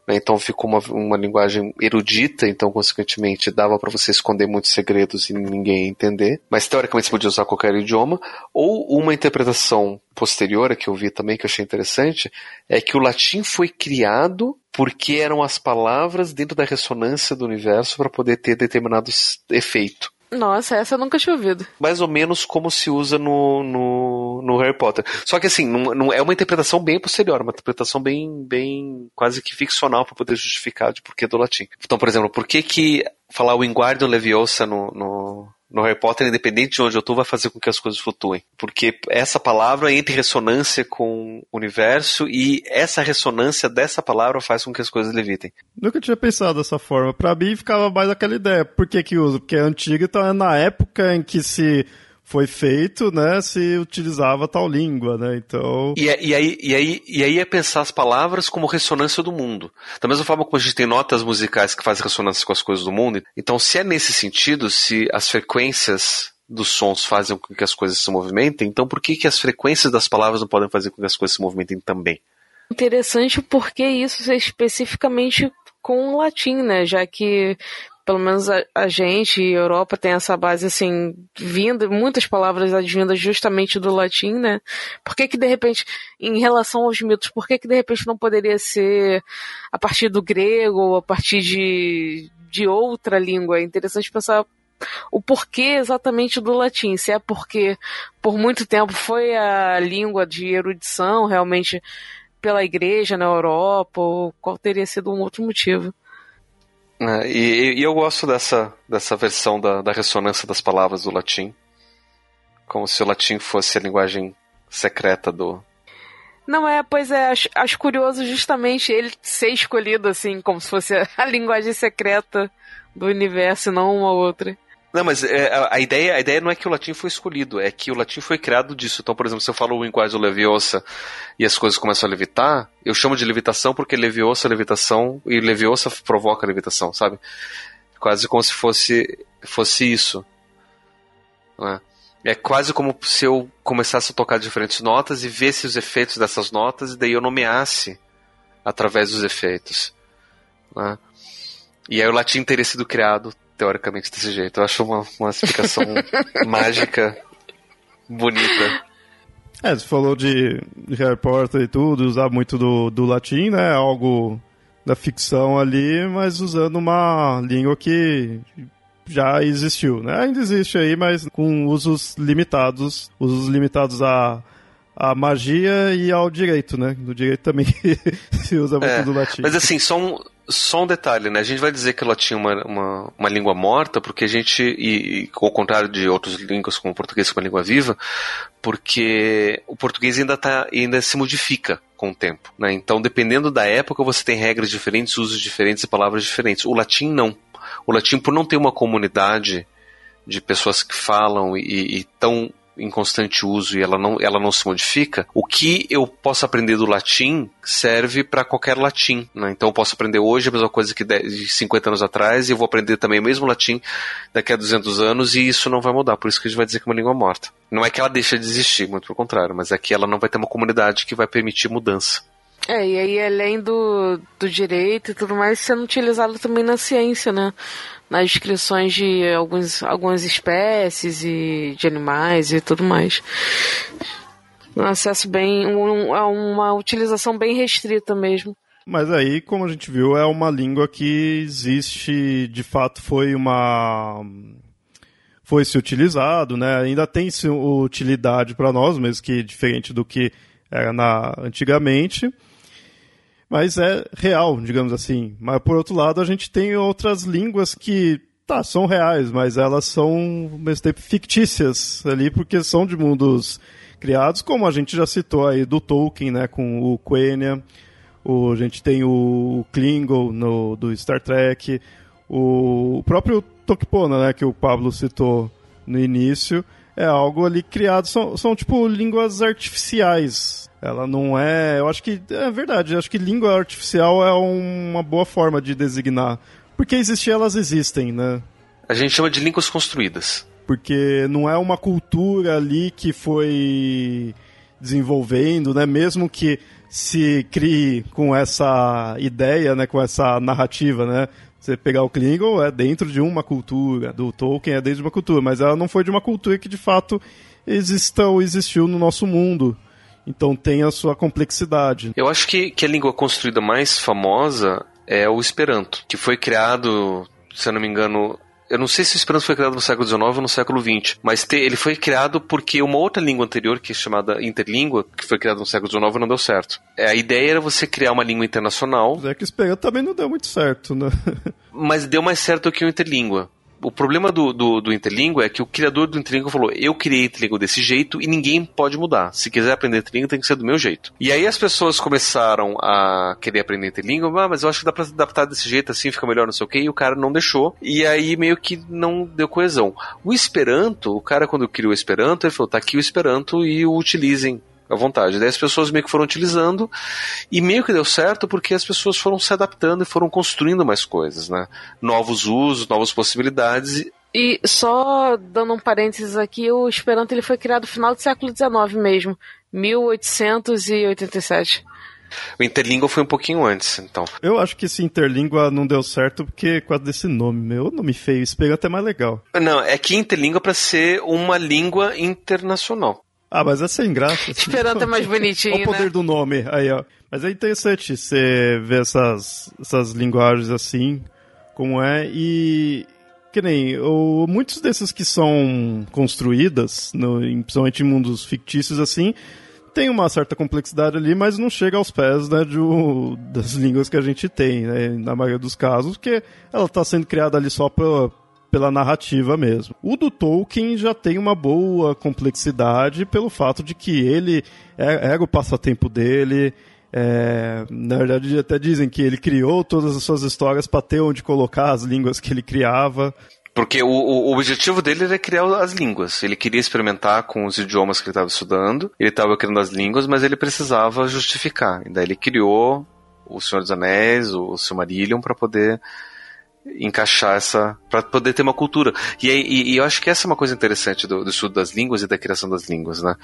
B: né? Então ficou uma, uma linguagem erudita, então consequentemente dava para você esconder muitos segredos e ninguém entender. Mas teoricamente você podia usar qualquer idioma. Ou uma interpretação posterior que eu vi também que eu achei interessante é que o latim foi criado porque eram as palavras dentro da ressonância do universo para poder ter determinado efeito.
C: Nossa, essa eu nunca tinha ouvido.
B: Mais ou menos como se usa no, no, no Harry Potter. Só que assim, não, não, é uma interpretação bem posterior, uma interpretação bem, bem quase que ficcional para poder justificar de porquê do latim. Então, por exemplo, por que que falar o Wingardium Leviosa no, no, no Harry Potter, independente de onde eu estou, vai fazer com que as coisas flutuem. Porque essa palavra entra em ressonância com o universo e essa ressonância dessa palavra faz com que as coisas levitem.
A: Nunca tinha pensado dessa forma. Para mim ficava mais aquela ideia. Por que que usa? Porque é antiga, então é na época em que se foi feito, né, se utilizava tal língua, né, então...
B: E, é, e, aí, e, aí, e aí é pensar as palavras como ressonância do mundo. Da mesma forma como a gente tem notas musicais que fazem ressonância com as coisas do mundo, então se é nesse sentido, se as frequências dos sons fazem com que as coisas se movimentem, então por que, que as frequências das palavras não podem fazer com que as coisas se movimentem também?
C: Interessante porque isso é especificamente com o latim, né? Já que pelo menos a, a gente e Europa tem essa base assim, vinda, muitas palavras advindas justamente do latim, né? Por que que de repente, em relação aos mitos, por que que de repente não poderia ser a partir do grego ou a partir de, de outra língua? É interessante pensar o porquê exatamente do latim. Se é porque por muito tempo foi a língua de erudição realmente pela igreja na Europa, ou qual teria sido um outro motivo.
B: É, e, e, eu gosto dessa, dessa versão da, da ressonância das palavras do latim. Como se o latim fosse a linguagem secreta do.
C: Não é, pois é, acho, acho curioso justamente ele ser escolhido assim, como se fosse a linguagem secreta do universo, não uma outra.
B: Não, mas é, a, ideia, a ideia não é que o latim foi escolhido, é que o latim foi criado disso. Então, por exemplo, se eu falo o Leviosa e as coisas começam a levitar, eu chamo de levitação porque Leviosa é levitação e Leviosa provoca levitação, sabe? Quase como se fosse, fosse isso. É? é quase como se eu começasse a tocar diferentes notas e visse os efeitos dessas notas e daí eu nomeasse através dos efeitos. É? E aí o latim teria sido criado teoricamente desse jeito. Eu acho uma, uma explicação mágica bonita.
A: É, você falou de Harry Potter e tudo, usar muito do, do latim, né? Algo da ficção ali, mas usando uma língua que já existiu, né? Ainda existe aí, mas com usos limitados, usos limitados a a magia e ao direito, né? No direito também se usa muito é, do latim.
B: Mas assim, só um, só um detalhe, né? A gente vai dizer que o latim é uma, uma, uma língua morta, porque a gente, e, e, ao contrário de outras línguas como o português, que é uma língua viva, porque o português ainda, tá, ainda se modifica com o tempo. Né? Então, dependendo da época, você tem regras diferentes, usos diferentes e palavras diferentes. O latim não. O latim, por não ter uma comunidade de pessoas que falam e, e tão em constante uso e ela não, ela não se modifica, o que eu posso aprender do latim serve para qualquer latim. Né? Então eu posso aprender hoje a mesma coisa que de 50 anos atrás e eu vou aprender também o mesmo latim daqui a 200 anos e isso não vai mudar. Por isso que a gente vai dizer que é uma língua morta. Não é que ela deixa de existir, muito pelo contrário, mas é que ela não vai ter uma comunidade que vai permitir mudança.
C: É, e aí além do, do direito e tudo mais, sendo utilizado também na ciência, né? Nas descrições de alguns, algumas espécies e de animais e tudo mais. Um acesso bem. Um, é uma utilização bem restrita mesmo.
A: Mas aí, como a gente viu, é uma língua que existe, de fato, foi uma. Foi se utilizado, né? Ainda tem utilidade para nós, mesmo que diferente do que era na, antigamente mas é real, digamos assim. Mas por outro lado, a gente tem outras línguas que tá, são reais, mas elas são ao mesmo tempo fictícias ali, porque são de mundos criados, como a gente já citou aí do Tolkien, né, com o Quenya, o, a gente tem o Klingon no, do Star Trek, o, o próprio Tokpona, né, que o Pablo citou no início, é algo ali criado, são, são tipo línguas artificiais, ela não é. Eu acho que. É verdade, eu acho que língua artificial é uma boa forma de designar. Porque existir, elas existem, né?
B: A gente chama de línguas construídas.
A: Porque não é uma cultura ali que foi desenvolvendo, né? Mesmo que se crie com essa ideia, né? Com essa narrativa, né? Você pegar o Klingon é dentro de uma cultura, do Tolkien é dentro de uma cultura, mas ela não foi de uma cultura que de fato exista ou existiu no nosso mundo. Então tem a sua complexidade.
B: Eu acho que, que a língua construída mais famosa é o Esperanto, que foi criado, se eu não me engano, eu não sei se o Esperanto foi criado no século XIX ou no século XX, mas te, ele foi criado porque uma outra língua anterior, que é chamada interlíngua, que foi criada no século XIX, não deu certo. É, a ideia era você criar uma língua internacional.
A: É que o Esperanto também não deu muito certo, né?
B: mas deu mais certo que o interlíngua o problema do, do, do Interlingua é que o criador do Interlingua falou: eu criei Interlingua desse jeito e ninguém pode mudar. Se quiser aprender Interlingua, tem que ser do meu jeito. E aí as pessoas começaram a querer aprender Interlingua, ah, mas eu acho que dá pra adaptar desse jeito assim, fica melhor, não sei o que, e o cara não deixou. E aí meio que não deu coesão. O Esperanto, o cara quando criou o Esperanto, ele falou: tá aqui o Esperanto e o utilizem à vontade. Daí as pessoas meio que foram utilizando e meio que deu certo porque as pessoas foram se adaptando e foram construindo mais coisas, né? Novos usos, novas possibilidades.
C: E só dando um parênteses aqui, o Esperanto ele foi criado no final do século XIX mesmo, 1887.
B: O Interlíngua foi um pouquinho antes, então.
A: Eu acho que esse Interlíngua não deu certo porque quase desse nome. Meu nome feio, Esperanto até mais legal.
B: Não, é que Interlíngua é para ser uma língua internacional.
A: Ah, mas é sem graça.
C: Esperanto é mais bonitinho,
A: Olha o poder
C: né?
A: do nome aí, ó. Mas é interessante você ver essas, essas linguagens assim, como é, e que nem o, muitos desses que são construídas, no, principalmente em mundos fictícios assim, tem uma certa complexidade ali, mas não chega aos pés né, de, o, das línguas que a gente tem, né, na maioria dos casos, porque ela está sendo criada ali só pra, pela narrativa mesmo. O do Tolkien já tem uma boa complexidade pelo fato de que ele é, era o passatempo dele. É, na verdade, até dizem que ele criou todas as suas histórias para ter onde colocar as línguas que ele criava.
B: Porque o, o, objetivo dele era criar as línguas. Ele queria experimentar com os idiomas que ele estava estudando. Ele estava criando as línguas, mas ele precisava justificar. E daí ele criou o Senhor dos Anéis, o Silmarillion, para poder encaixar essa. para poder ter uma cultura. E, e, e, eu acho que essa é uma coisa interessante do, do, estudo das línguas e da criação das línguas, né?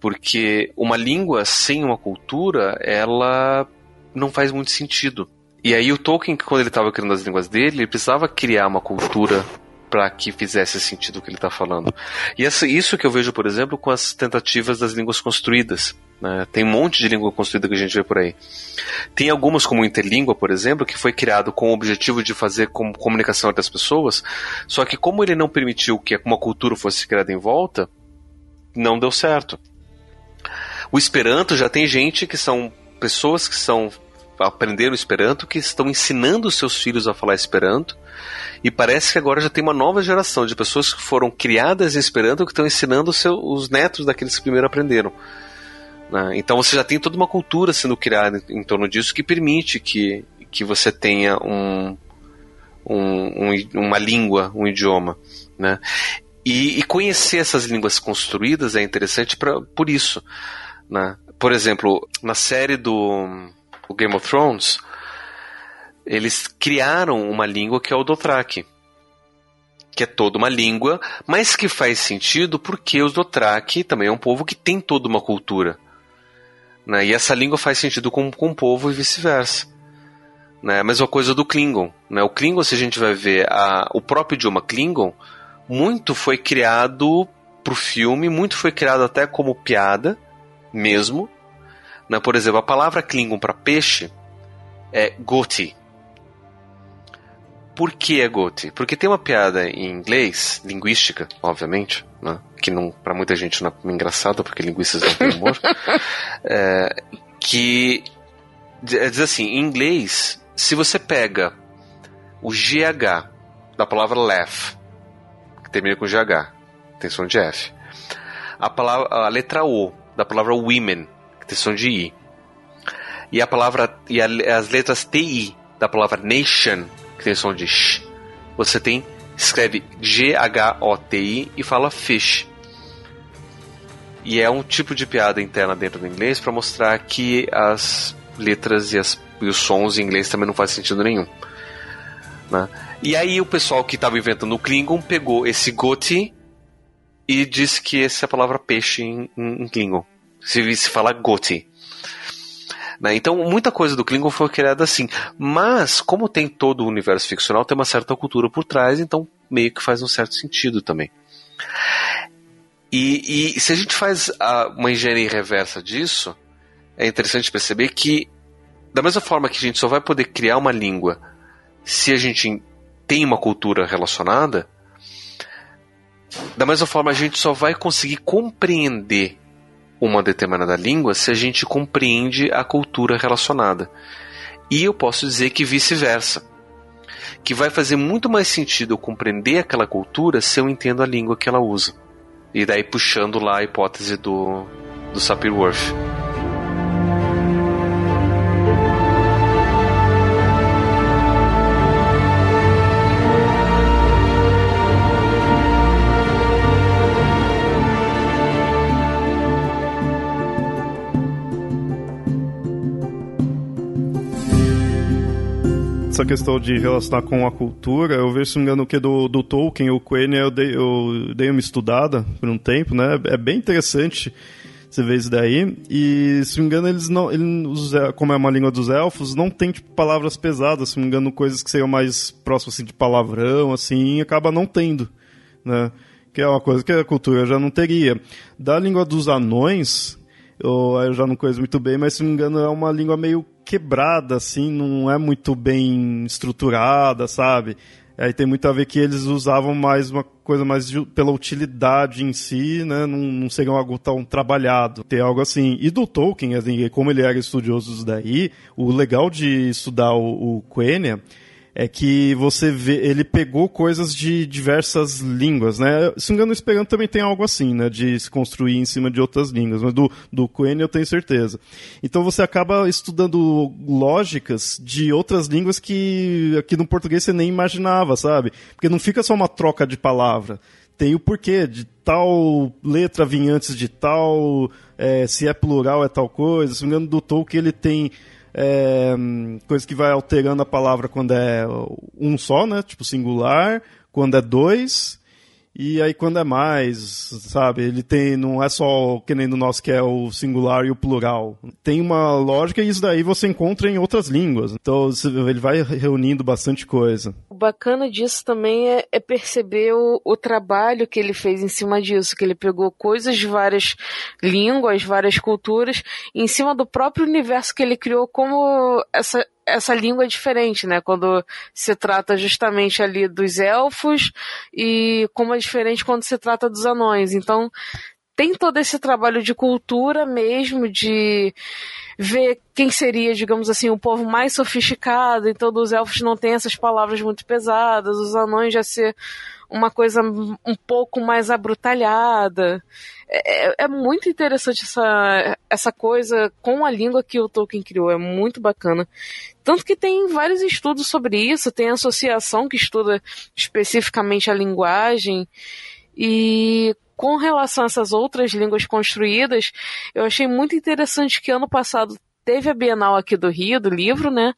B: Porque uma língua sem uma cultura, ela não faz muito sentido. E aí o Tolkien, quando ele estava criando as línguas dele, ele precisava criar uma cultura para que fizesse sentido o que ele está falando. E essa, isso que eu vejo, por exemplo, com as tentativas das línguas construídas. Né? Tem um monte de língua construída que a gente vê por aí. Tem algumas, como Interlíngua, por exemplo, que foi criado com o objetivo de fazer com, comunicação entre as pessoas, só que como ele não permitiu que uma cultura fosse criada em volta, não deu certo. O Esperanto já tem gente que são pessoas que são aprenderam Esperanto, que estão ensinando seus filhos a falar Esperanto, e parece que agora já tem uma nova geração de pessoas que foram criadas em Esperanto que estão ensinando os, seus, os netos daqueles que primeiro aprenderam. Né? Então você já tem toda uma cultura sendo criada em, torno disso que permite que, que você tenha um, um, um, uma língua, um idioma. Né? E, e, conhecer essas línguas construídas é interessante pra, por isso. Né? Por exemplo, na série do, do Game of Thrones, eles criaram uma língua que é o Dothraki. Que é toda uma língua, mas que faz sentido porque os Dothraki também é um povo que tem toda uma cultura. Né? E essa língua faz sentido com, com o povo e vice-versa. Né? A mesma coisa do Klingon. Né? O Klingon, se a gente vai ver a, o próprio idioma Klingon, muito foi criado para o filme, muito foi criado até como piada mesmo. Né? Por exemplo, a palavra Klingon para peixe é goti. Por que é Goethe? Porque tem uma piada em inglês, linguística, obviamente, né? que não para muita gente não é engraçada, porque linguistas não têm humor, é, que diz assim, em inglês, se você pega o GH da palavra laugh, que termina com GH, tem som de F, a, palavra, a letra O da palavra women, que tem som de I, e a palavra e a, as letras TI da palavra nation, que tem som de sh, você tem escreve G-H-O-T-I e fala fish. E é um tipo de piada interna dentro do inglês para mostrar que as letras e, as, e, os sons em inglês também não fazem sentido nenhum. Né? E aí o pessoal que estava inventando o Klingon pegou esse goti e disse que essa é a palavra peixe em, em, em Klingon. Se, se fala goti. Né? Então, muita coisa do Klingon foi criada assim. Mas, como tem todo o universo ficcional, tem uma certa cultura por trás, então meio que faz um certo sentido também. E, e se a gente faz a, uma engenharia reversa disso, é interessante perceber que, da mesma forma que a gente só vai poder criar uma língua se a gente tem uma cultura relacionada, da mesma forma a gente só vai conseguir compreender uma determinada língua se a gente compreende a cultura relacionada. E eu posso dizer que vice-versa. Que vai fazer muito mais sentido eu compreender aquela cultura se eu entendo a língua que ela usa. E daí puxando lá a hipótese do, do Sapir-Whorf.
A: Essa questão de relacionar com a cultura, eu vejo, se não me engano, que do, do Tolkien, o Quenya, eu dei, eu dei uma estudada por um tempo, né? É bem interessante você vê isso daí. E, se não me engano, eles não. Eles, como é uma língua dos elfos, não tem tipo, palavras pesadas, se não me engano, coisas que seriam mais próximas assim, de palavrão, assim, acaba não tendo, né? Que é uma coisa que a cultura já não teria. Da língua dos anões, eu, eu já não conheço muito bem, mas se não me engano, é uma língua meio quebrada, assim, não é muito bem estruturada, sabe? Aí tem muito a ver que eles usavam mais uma coisa mais pela utilidade em si, né? Não, não seria algo tão trabalhado. Tem algo assim. E do Tolkien, assim, como ele era estudioso daí, o legal de estudar o, o Quenya é que você vê, ele pegou coisas de diversas línguas, né? Se não engano, o Esperanto também tem algo assim, né? De se construir em cima de outras línguas, mas do, do Quenya eu tenho certeza. Então você acaba estudando lógicas de outras línguas que aqui no português você nem imaginava, sabe? Porque não fica só uma troca de palavra. Tem o porquê de tal letra vir antes de tal, é, se é plural é tal coisa. Se não me engano, do Tolkien ele tem é, coisa que vai alterando a palavra quando é um só, né? Tipo singular, quando é dois, e aí quando é mais, sabe? Ele tem, não é só que nem no nosso que é o singular e o plural. Tem uma lógica e isso daí você encontra em outras línguas. Então ele vai reunindo bastante coisa.
C: O bacana disso também é, é perceber o, o, trabalho que ele fez em cima disso, que ele pegou coisas de várias línguas, várias culturas, em cima do próprio universo que ele criou como essa essa língua é diferente, né? Quando se trata justamente ali dos elfos e como é diferente quando se trata dos anões. Então, tem todo esse trabalho de cultura mesmo, de ver quem seria, digamos assim, o povo mais sofisticado. Então, os elfos não têm essas palavras muito pesadas, os anões já ser uma coisa um pouco mais abrutalhada. É, é, é, muito interessante essa, essa coisa com a língua que o Tolkien criou, é muito bacana. Tanto que tem vários estudos sobre isso, tem a associação que estuda especificamente a linguagem. E com relação a essas outras línguas construídas, eu achei muito interessante que ano passado teve a Bienal aqui do Rio, do livro, né?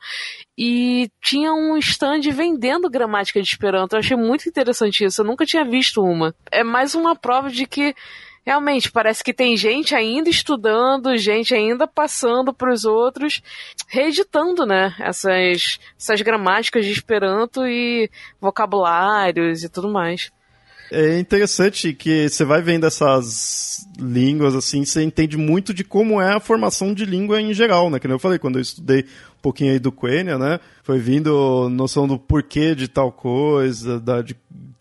C: E tinha um stand vendendo gramática de Esperanto. Eu achei muito interessante isso. Eu nunca tinha visto uma. É mais uma prova de que realmente parece que tem gente ainda estudando, gente ainda passando para os outros, reeditando, né? Essas, essas gramáticas de Esperanto e vocabulários e tudo mais.
A: É interessante que você vai vendo essas línguas assim, você entende muito de como é a formação de língua em geral, né? Que eu falei, quando eu estudei um pouquinho aí do Quenya, né? Foi vindo noção do porquê de tal coisa, da, de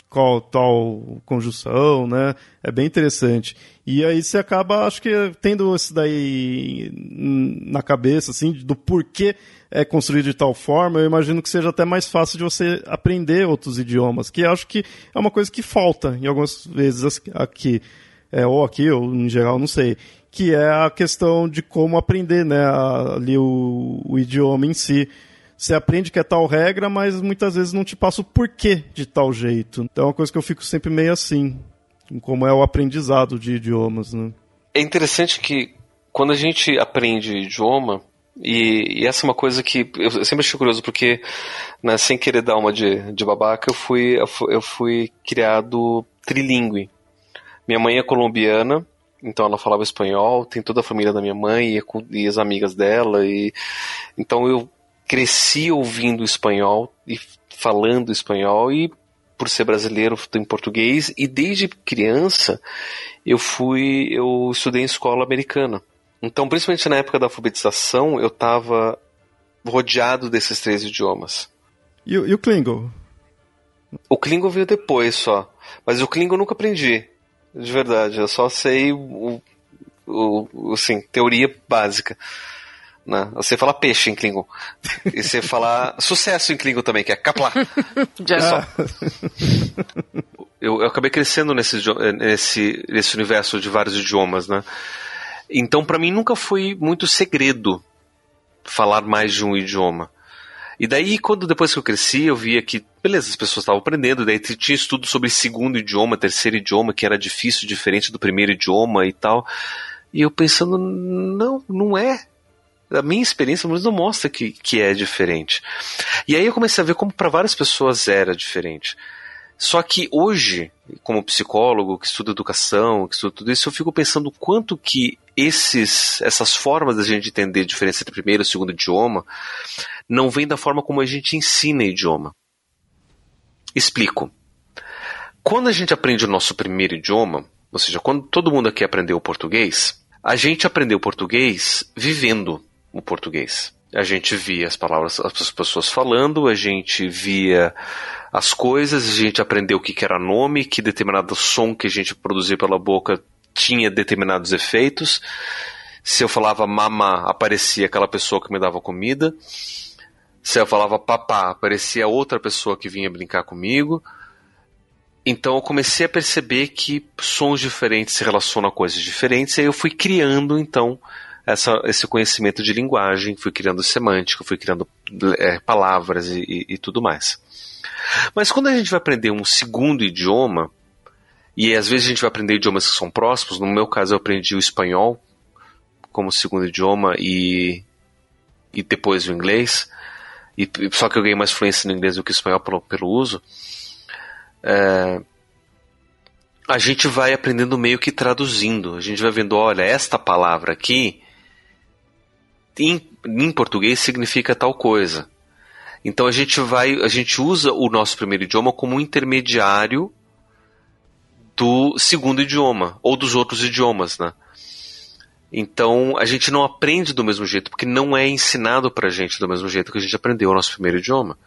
A: qual tal conjunção, né? É bem interessante. E aí você acaba, acho que, tendo isso daí na cabeça, assim, do porquê é construído de tal forma, eu imagino que seja até mais fácil de você aprender outros idiomas, que acho que é uma coisa que falta em algumas vezes aqui, é, ou aqui, ou em geral, não sei, que é a questão de como aprender, né, ali o, o idioma em si. Você aprende que é tal regra, mas muitas vezes não te passa o porquê de tal jeito. Então é uma coisa que eu fico sempre meio assim, como é o aprendizado de idiomas, né?
B: É interessante que quando a gente aprende idioma, e, e, essa é uma coisa que eu sempre achei curioso, porque, né, sem querer dar uma de, de babaca, eu fui, eu fui, criado trilingue. Minha mãe é colombiana, então ela falava espanhol, tem toda a família da minha mãe e, e as amigas dela, e então eu cresci ouvindo espanhol e falando espanhol, e por ser brasileiro em português, e desde criança eu fui, eu estudei em escola americana. Então, principalmente na época da alfabetização, eu estava rodeado desses três idiomas.
A: E, e o Klingon?
B: O Klingon veio depois só. Mas o Klingon eu nunca aprendi. De verdade. Eu só sei o, o, assim, teoria básica. Né? Você fala peixe em Klingon. E você falar sucesso em Klingon também, que é kapla. Já é só. Eu, eu, acabei crescendo nesse, nesse, nesse universo de vários idiomas, né? Então, para mim, nunca foi muito segredo falar mais de um idioma. E daí, quando depois que eu cresci, eu via que, beleza, as pessoas estavam aprendendo, daí tinha estudo sobre segundo idioma, terceiro idioma, que era difícil, diferente do primeiro idioma e tal. E eu pensando, não, não é. A minha experiência não mostra que, que é diferente. E aí eu comecei a ver como para várias pessoas era diferente. Só que hoje, como psicólogo que estuda educação, que estuda tudo isso, eu fico pensando o quanto que esses, essas formas da gente entender a diferença entre primeiro e segundo idioma não vem da forma como a gente ensina idioma. Explico. Quando a gente aprende o nosso primeiro idioma, ou seja, quando todo mundo aqui aprendeu o português, a gente aprendeu o português vivendo o português. A gente via as palavras, as pessoas falando, a gente via as coisas, a gente aprendeu o que, que era nome, que determinado som que a gente produzia pela boca tinha determinados efeitos. Se eu falava mama, aparecia aquela pessoa que me dava comida. Se eu falava papá, aparecia outra pessoa que vinha brincar comigo. Então eu comecei a perceber que sons diferentes se relacionam a coisas diferentes, e aí eu fui criando então essa, esse conhecimento de linguagem, fui criando semântica, fui criando é, palavras e, e, e tudo mais. Mas quando a gente vai aprender um segundo idioma, e às vezes a gente vai aprender idiomas que são próximos, no meu caso eu aprendi o espanhol como segundo idioma e, e depois o inglês, e, só que eu ganhei mais fluência no inglês do que no espanhol pelo, pelo uso é, a gente vai aprendendo meio que traduzindo. A gente vai vendo, olha, esta palavra aqui em, em português significa tal coisa. Então a gente vai, a gente usa o nosso primeiro idioma como um intermediário do segundo idioma ou dos outros idiomas, né? Então a gente não aprende do mesmo jeito porque não é ensinado pra gente do mesmo jeito que a gente aprendeu o nosso primeiro idioma.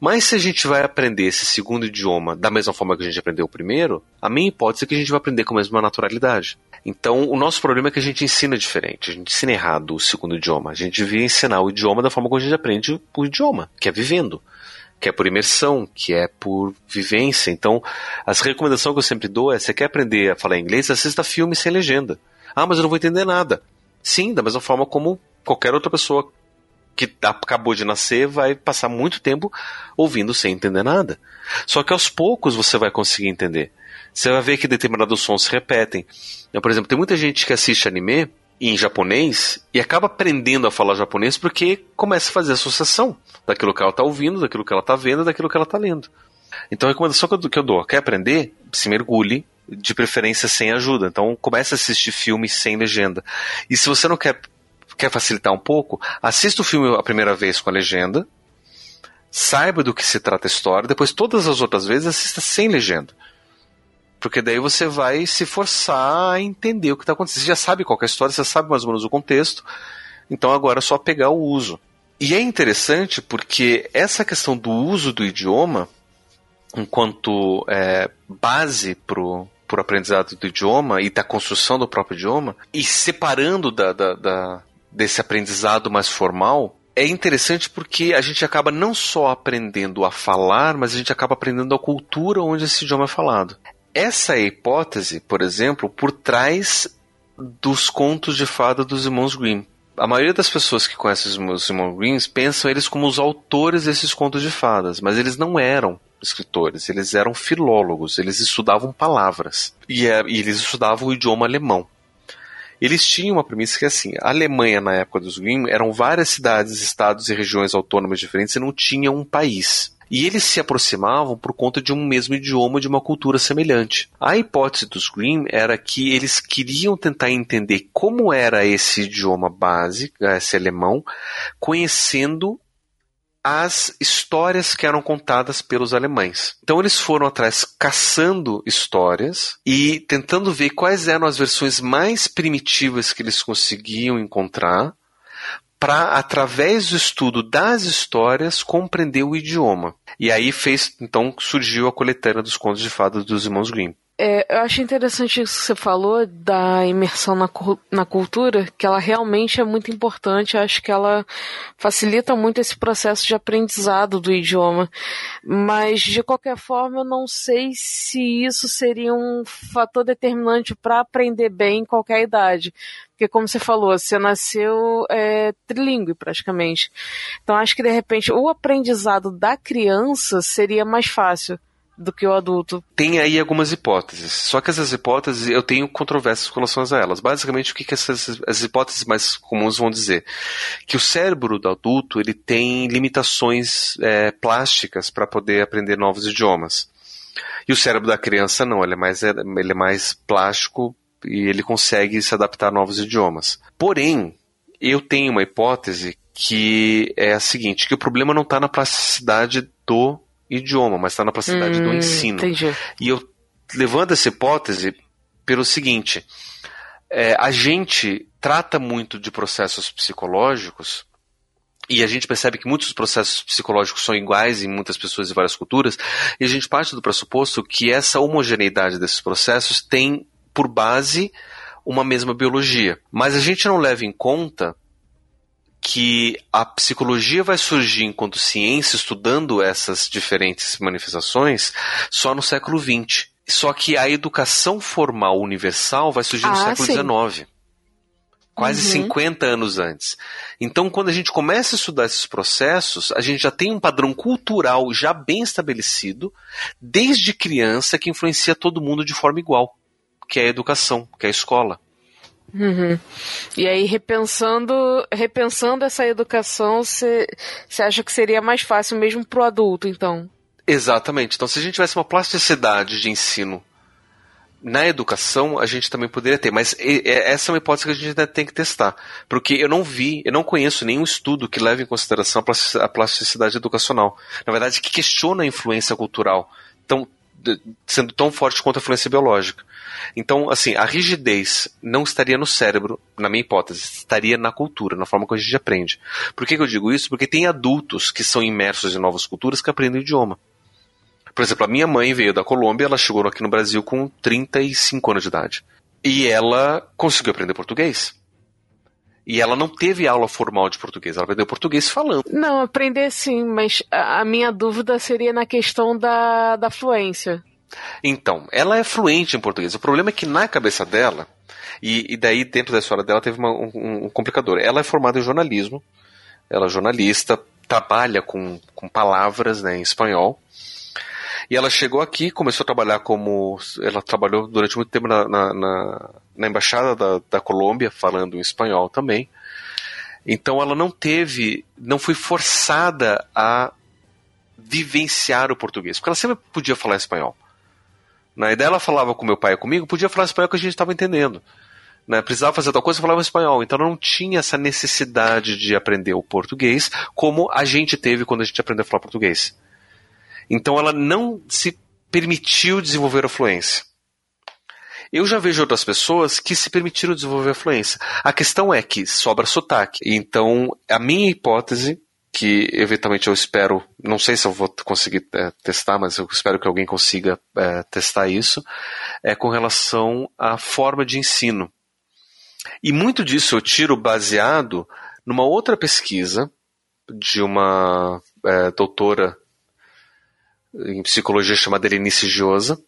B: Mas se a gente vai aprender esse segundo idioma da mesma forma que a gente aprendeu o primeiro, a minha hipótese é que a gente vai aprender com a mesma naturalidade. Então, o nosso problema é que a gente ensina diferente, a gente ensina errado o segundo idioma. A gente devia ensinar o idioma da forma como a gente aprende o idioma, que é vivendo, que é por imersão, que é por vivência. Então, as recomendações que eu sempre dou é: você quer aprender a falar inglês, assista filme sem legenda. Ah, mas eu não vou entender nada. Sim, da mesma forma como qualquer outra pessoa que acabou de nascer vai passar muito tempo ouvindo sem entender nada. Só que aos poucos você vai conseguir entender. Você vai ver que determinados sons se repetem. Eu, por exemplo, tem muita gente que assiste anime em japonês e acaba aprendendo a falar japonês porque começa a fazer associação daquilo que ela está ouvindo, daquilo que ela está vendo, daquilo que ela está lendo. Então a recomendação que eu dou, quer aprender? Se mergulhe, de preferência sem ajuda. Então comece a assistir filmes sem legenda. E se você não quer quer facilitar um pouco, assista o filme a primeira vez com a legenda, saiba do que se trata a história, depois todas as outras vezes assista sem legenda. Porque daí você vai se forçar a entender o que está acontecendo. Você já sabe qual é a história, você sabe mais ou menos o contexto, então agora é só pegar o uso. E é interessante porque essa questão do uso do idioma, enquanto é, base para o aprendizado do idioma e da construção do próprio idioma, e separando da, da, da, desse aprendizado mais formal, é interessante porque a gente acaba não só aprendendo a falar, mas a gente acaba aprendendo a cultura onde esse idioma é falado. Essa é a hipótese, por exemplo, por trás dos contos de fada dos irmãos Grimm. A maioria das pessoas que conhecem os irmãos Grimm pensam eles como os autores desses contos de fadas, mas eles não eram escritores, eles eram filólogos, eles estudavam palavras e, é, e eles estudavam o idioma alemão. Eles tinham uma premissa que assim, a Alemanha na época dos Grimm eram várias cidades, estados e regiões autônomas diferentes e não tinha um país. E eles se aproximavam por conta de um mesmo idioma, de uma cultura semelhante. A hipótese dos Grimm era que eles queriam tentar entender como era esse idioma base, esse alemão, conhecendo as histórias que eram contadas pelos alemães. Então eles foram atrás caçando histórias e tentando ver quais eram as versões mais primitivas que eles conseguiam encontrar para através do estudo das histórias compreender o idioma. E aí fez, então surgiu a coletânea dos contos de fadas dos irmãos Grimm.
C: É, eu acho interessante isso que você falou da imersão na, na cultura, que ela realmente é muito importante. Eu acho que ela facilita muito esse processo de aprendizado do idioma. Mas, de qualquer forma, eu não sei se isso seria um fator determinante para aprender bem em qualquer idade. Porque, como você falou, você nasceu é, trilingue praticamente. Então, acho que de repente o aprendizado da criança seria mais fácil do que o adulto.
B: Tem aí algumas hipóteses, só que essas hipóteses eu tenho controvérsias com relação a elas. Basicamente, o que, que essas as hipóteses mais comuns vão dizer? Que o cérebro do adulto ele tem limitações é, plásticas para poder aprender novos idiomas. E o cérebro da criança não, ele é mais, ele é mais plástico e ele consegue se adaptar a novos idiomas. Porém, eu tenho uma hipótese que é a seguinte, que o problema não está na plasticidade do idioma, mas está na plasticidade hum, do ensino.
C: Entendi.
B: E eu levando essa hipótese pelo seguinte: é, a gente trata muito de processos psicológicos e a gente percebe que muitos processos psicológicos são iguais em muitas pessoas e várias culturas, e a gente parte do pressuposto que essa homogeneidade desses processos tem por base uma mesma biologia. Mas a gente não leva em conta que a psicologia vai surgir enquanto ciência estudando essas diferentes manifestações só no século XX. Só que a educação formal universal vai surgir no
C: Ah,
B: século. XIX. Quase
C: Uhum.
B: 50 anos antes. Então, quando a gente começa a estudar esses processos, a gente já tem um padrão cultural já bem estabelecido, desde criança, que influencia todo mundo de forma igual, que é a educação, que é a escola.
C: Uhum. E aí, repensando, repensando essa educação, você acha que seria mais fácil mesmo pro adulto, então?
B: Exatamente. Então, se a gente tivesse uma plasticidade de ensino na educação, a gente também poderia ter. Mas essa é uma hipótese que a gente ainda tem que testar. Porque eu não vi, eu não conheço nenhum estudo que leve em consideração a plastic- a plasticidade educacional. Na verdade, que questiona a influência cultural, tão, de- sendo tão forte quanto a influência biológica. Então, assim, a rigidez não estaria no cérebro, na minha hipótese, estaria na cultura, na forma como a gente aprende. Por que, que eu digo isso? Porque tem adultos que são imersos em novas culturas que aprendem o idioma. Por exemplo, a minha mãe veio da Colômbia, ela chegou aqui no Brasil com 35 anos de idade. E ela conseguiu aprender português. E ela não teve aula formal de português, ela aprendeu português falando.
C: Não, aprender sim, mas a minha dúvida seria na questão da, da fluência.
B: Então, ela é fluente em português. O problema é que na cabeça dela, e, e daí dentro da história dela teve uma- um, um complicador. Ela é formada em jornalismo, ela é jornalista, trabalha com, com palavras né, em espanhol. E ela chegou aqui, começou a trabalhar como. Ela trabalhou durante muito tempo na, na, na- na embaixada da, da Colômbia, falando em espanhol também. Então ela não teve, não foi forçada a vivenciar o português, porque ela sempre podia falar espanhol. Na ideia ela falava com meu pai e comigo, podia falar espanhol que a gente estava entendendo. Né? Precisava fazer tal coisa, falava espanhol. Então ela não tinha essa necessidade de aprender o português como a gente teve quando a gente aprendeu a falar português. Então ela não se permitiu desenvolver a fluência. Eu já vejo outras pessoas que se permitiram desenvolver a fluência. A questão é que sobra sotaque. Então, a minha hipótese, que eventualmente eu espero, não sei se eu vou conseguir é, testar, mas eu espero que alguém consiga é, testar isso, é com relação à forma de ensino. E muito disso eu tiro baseado numa outra pesquisa de uma é, doutora em psicologia chamada Elenice Giosa,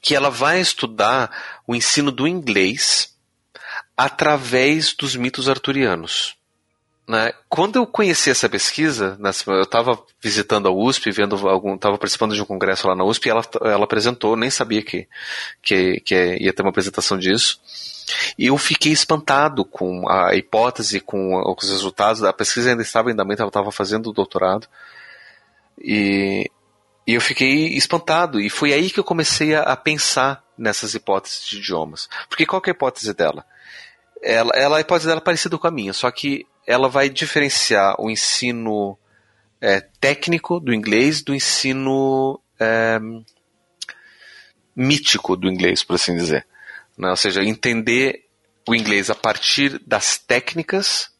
B: que ela vai estudar o ensino do inglês através dos mitos arturianos. Né? Quando eu conheci essa pesquisa, eu estava visitando a USP, vendo algum, estava participando de um congresso lá na USP, e ela, ela apresentou, nem sabia que, que, que ia ter uma apresentação disso. E eu fiquei espantado com a hipótese, com os resultados. A pesquisa ainda estava em andamento, ela estava fazendo o doutorado. E, e eu fiquei espantado. E foi aí que eu comecei a, a pensar nessas hipóteses de idiomas. Porque qual é a hipótese dela? Ela, ela, a hipótese dela é parecida com a minha, só que ela vai diferenciar o ensino é, técnico do inglês do ensino é, mítico do inglês, por assim dizer. Né? Ou seja, entender o inglês a partir das técnicas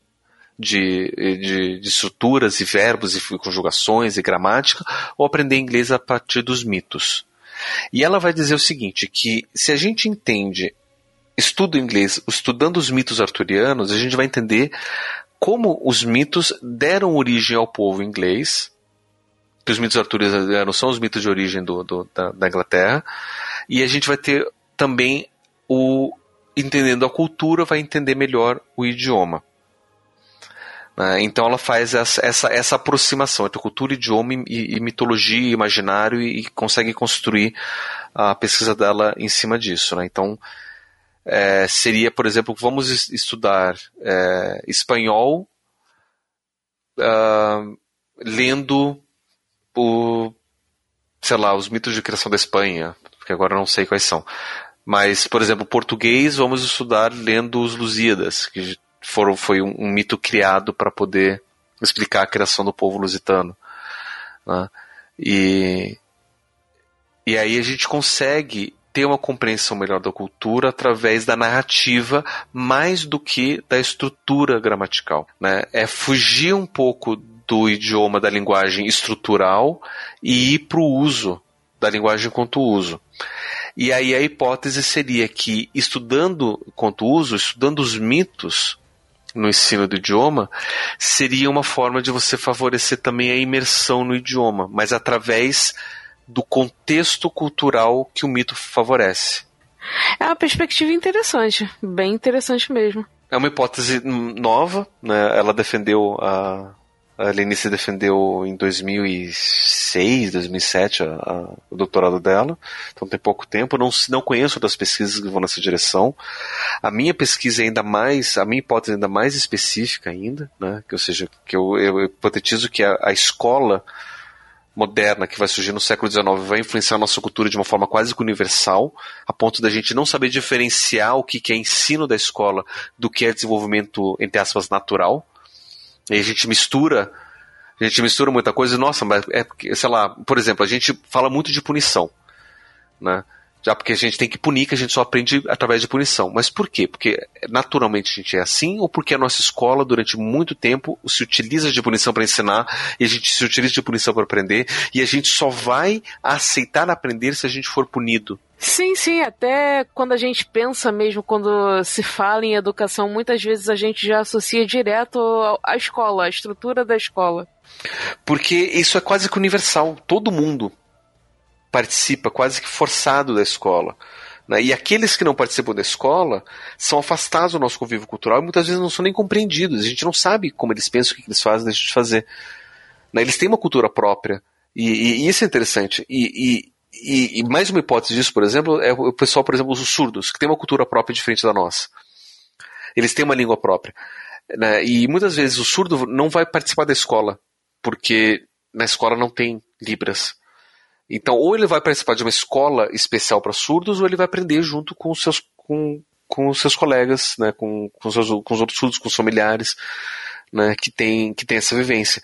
B: de, de, de, estruturas e verbos e conjugações e gramática, ou aprender inglês a partir dos mitos. E ela vai dizer o seguinte, que se a gente entende, estuda inglês, estudando os mitos arturianos, a gente vai entender como os mitos deram origem ao povo inglês, que os mitos arturianos são os mitos de origem do, do, da, da Inglaterra, e a gente vai ter também o entendendo a cultura, vai entender melhor o idioma. Né? Então ela faz essa, essa, essa aproximação entre cultura, idioma e, e mitologia, imaginário e, e, consegue construir a pesquisa dela em cima disso. Né? Então é, seria, por exemplo, vamos estudar é, espanhol uh, lendo o, sei lá, os mitos de criação da Espanha, porque agora eu não sei quais são. Mas, por exemplo, português, vamos estudar lendo os Lusíadas, que foram, foi um, um mito criado para poder explicar a criação do povo lusitano. Né? E, e aí a gente consegue ter uma compreensão melhor da cultura através da narrativa mais do que da estrutura gramatical. Né? É fugir um pouco do idioma da linguagem estrutural e ir para o uso da linguagem quanto uso. E aí a hipótese seria que, estudando quanto uso, estudando os mitos no ensino do idioma, seria uma forma de você favorecer também a imersão no idioma, mas através do contexto cultural que o mito favorece.
C: É uma perspectiva interessante, bem interessante mesmo.
B: É uma hipótese nova, né? Ela defendeu a a Lenice defendeu em 2006, 2007 a, a, o doutorado dela, então tem pouco tempo. Não, não conheço outras pesquisas que vão nessa direção. A minha pesquisa é ainda mais, a minha hipótese é ainda mais específica ainda, né? Que, ou seja, que eu, eu hipotetizo que a, a escola moderna que vai surgir no século XIX vai influenciar a nossa cultura de uma forma quase que universal, a ponto da gente não saber diferenciar o que é ensino da escola do que é desenvolvimento, entre aspas, natural. E a gente mistura, a gente mistura muita coisa. Nossa, mas é porque, sei lá, por exemplo, a gente fala muito de punição, né? Já porque a gente tem que punir, que a gente só aprende através de punição. Mas por quê? Porque naturalmente a gente é assim ou porque a nossa escola durante muito tempo se utiliza de punição para ensinar e a gente se utiliza de punição para aprender e a gente só vai aceitar aprender se a gente for punido.
C: Sim, sim, até quando a gente pensa mesmo, quando se fala em educação, muitas vezes a gente já associa direto à escola, à estrutura da escola.
B: Porque isso é quase que universal, todo mundo participa quase que forçado da escola. Né? E aqueles que não participam da escola são afastados do nosso convívio cultural e muitas vezes não são nem compreendidos. A gente não sabe como eles pensam, o que eles fazem, deixam de fazer. Né? Eles têm uma cultura própria. E, e, e isso é interessante. E, e, e, mais uma hipótese disso, por exemplo, é o pessoal, por exemplo, os surdos, que tem uma cultura própria diferente da nossa. Eles têm uma língua própria. Né? E muitas vezes o surdo não vai participar da escola, porque na escola não tem Libras. Então, ou ele vai participar de uma escola especial para surdos, ou ele vai aprender junto com os seus, com, com os seus colegas, né? com, com, com os outros surdos, com os familiares né, que tem que tem essa vivência.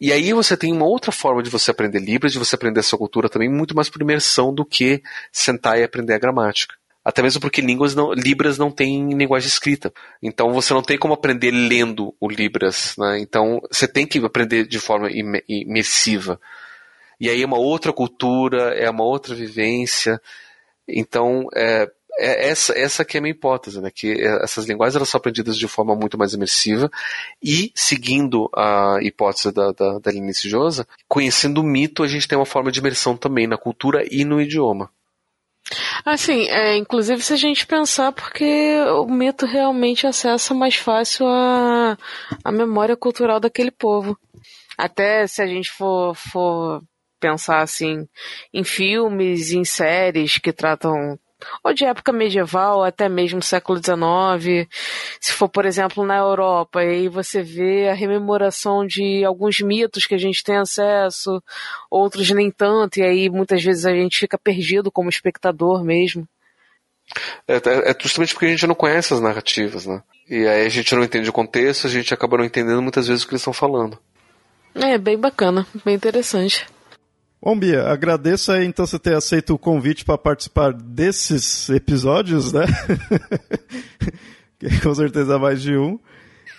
B: E aí você tem uma outra forma de você aprender Libras, de você aprender essa cultura também muito mais por imersão do que sentar e aprender a gramática. Até mesmo porque línguas não, Libras não tem linguagem escrita. Então você não tem como aprender lendo o Libras. Né? Então você tem que aprender de forma imersiva. E aí é uma outra cultura, é uma outra vivência. Então, é, é essa, essa que é a minha hipótese, né? Que essas linguagens elas são aprendidas de forma muito mais imersiva e, seguindo a hipótese da, da, da Linice Josa, conhecendo o mito, a gente tem uma forma de imersão também na cultura e no idioma.
C: Assim, é, inclusive se a gente pensar, porque o mito realmente acessa mais fácil a, a memória cultural daquele povo. Até se a gente for, for pensar assim em filmes, em séries que tratam ou de época medieval, até mesmo século XIX. Se for, por exemplo, na Europa, e aí você vê a rememoração de alguns mitos que a gente tem acesso, outros nem tanto, e aí muitas vezes a gente fica perdido como espectador mesmo.
B: É, é, é justamente porque a gente não conhece as narrativas, né? E aí a gente não entende o contexto, a gente acaba não entendendo muitas vezes o que eles estão falando.
C: É, bem bacana, bem interessante.
A: Bom, Bia, agradeço aí então você ter aceito o convite para participar desses episódios, né? Com certeza mais de um.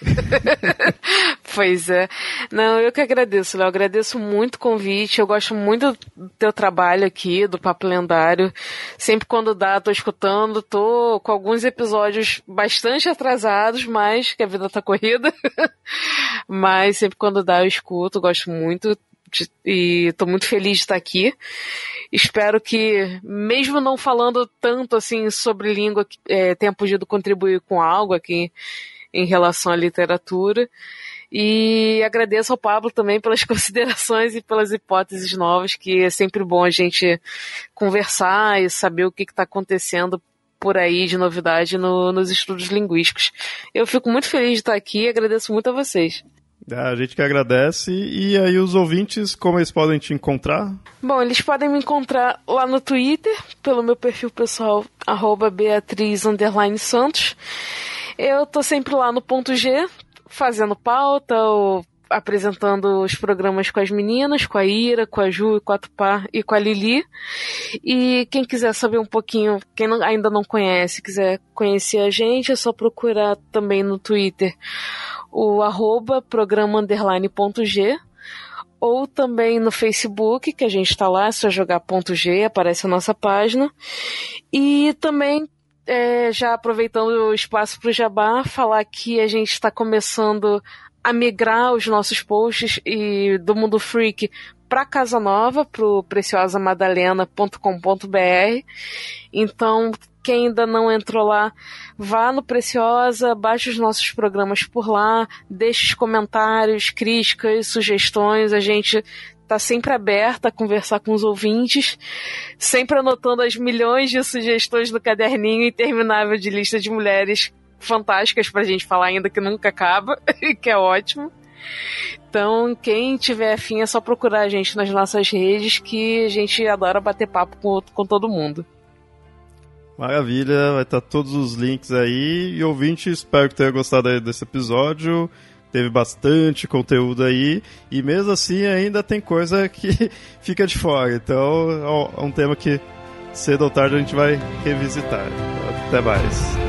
C: pois é. Não, eu que agradeço, Léo. Agradeço muito o convite. Eu gosto muito do teu trabalho aqui, do Papo Lendário. Sempre quando dá, tô escutando. Tô com alguns episódios bastante atrasados, mas que a vida tá corrida. mas sempre quando dá, eu escuto. Gosto muito de, e estou muito feliz de estar aqui. Espero que, mesmo não falando tanto assim sobre língua, é, tenha podido contribuir com algo aqui em relação à literatura. E agradeço ao Pablo também pelas considerações e pelas hipóteses novas, que é sempre bom a gente conversar e saber o que está acontecendo por aí de novidade no, nos estudos linguísticos. Eu fico muito feliz de estar aqui e agradeço muito a vocês.
A: A gente que agradece. E aí, os ouvintes, como eles podem te encontrar?
C: Bom, eles podem me encontrar lá no Twitter, pelo meu perfil pessoal, Beatriz Santos. Eu tô sempre lá no ponto G, fazendo pauta ou apresentando os programas com as meninas, com a Ira, com a Ju, com a Tupá e com a Lili. E quem quiser saber um pouquinho, quem não, ainda não conhece, quiser conhecer a gente, é só procurar também no Twitter o arroba ou também no Facebook, que a gente está lá, é só jogar ponto G, aparece a nossa página. E também, é, já aproveitando o espaço para o Jabá, falar que a gente está começando a migrar os nossos posts e do Mundo Freak para Casa Nova, pro preciosamadalena.com.br. Então, quem ainda não entrou lá, vá no Preciosa, baixe os nossos programas por lá, deixe os comentários, críticas, sugestões, a gente tá sempre aberta a conversar com os ouvintes, sempre anotando as milhões de sugestões do caderninho interminável de lista de mulheres fantásticas pra gente falar ainda que nunca acaba, que é ótimo. Então, quem tiver afim é só procurar a gente nas nossas redes que a gente adora bater papo com, com todo mundo.
A: Maravilha, vai estar todos os links aí. E ouvinte, espero que tenha gostado desse episódio. Teve bastante conteúdo aí. E mesmo assim, ainda tem coisa que fica de fora. Então, é um tema que cedo ou tarde a gente vai revisitar. Até mais.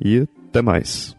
A: E até mais.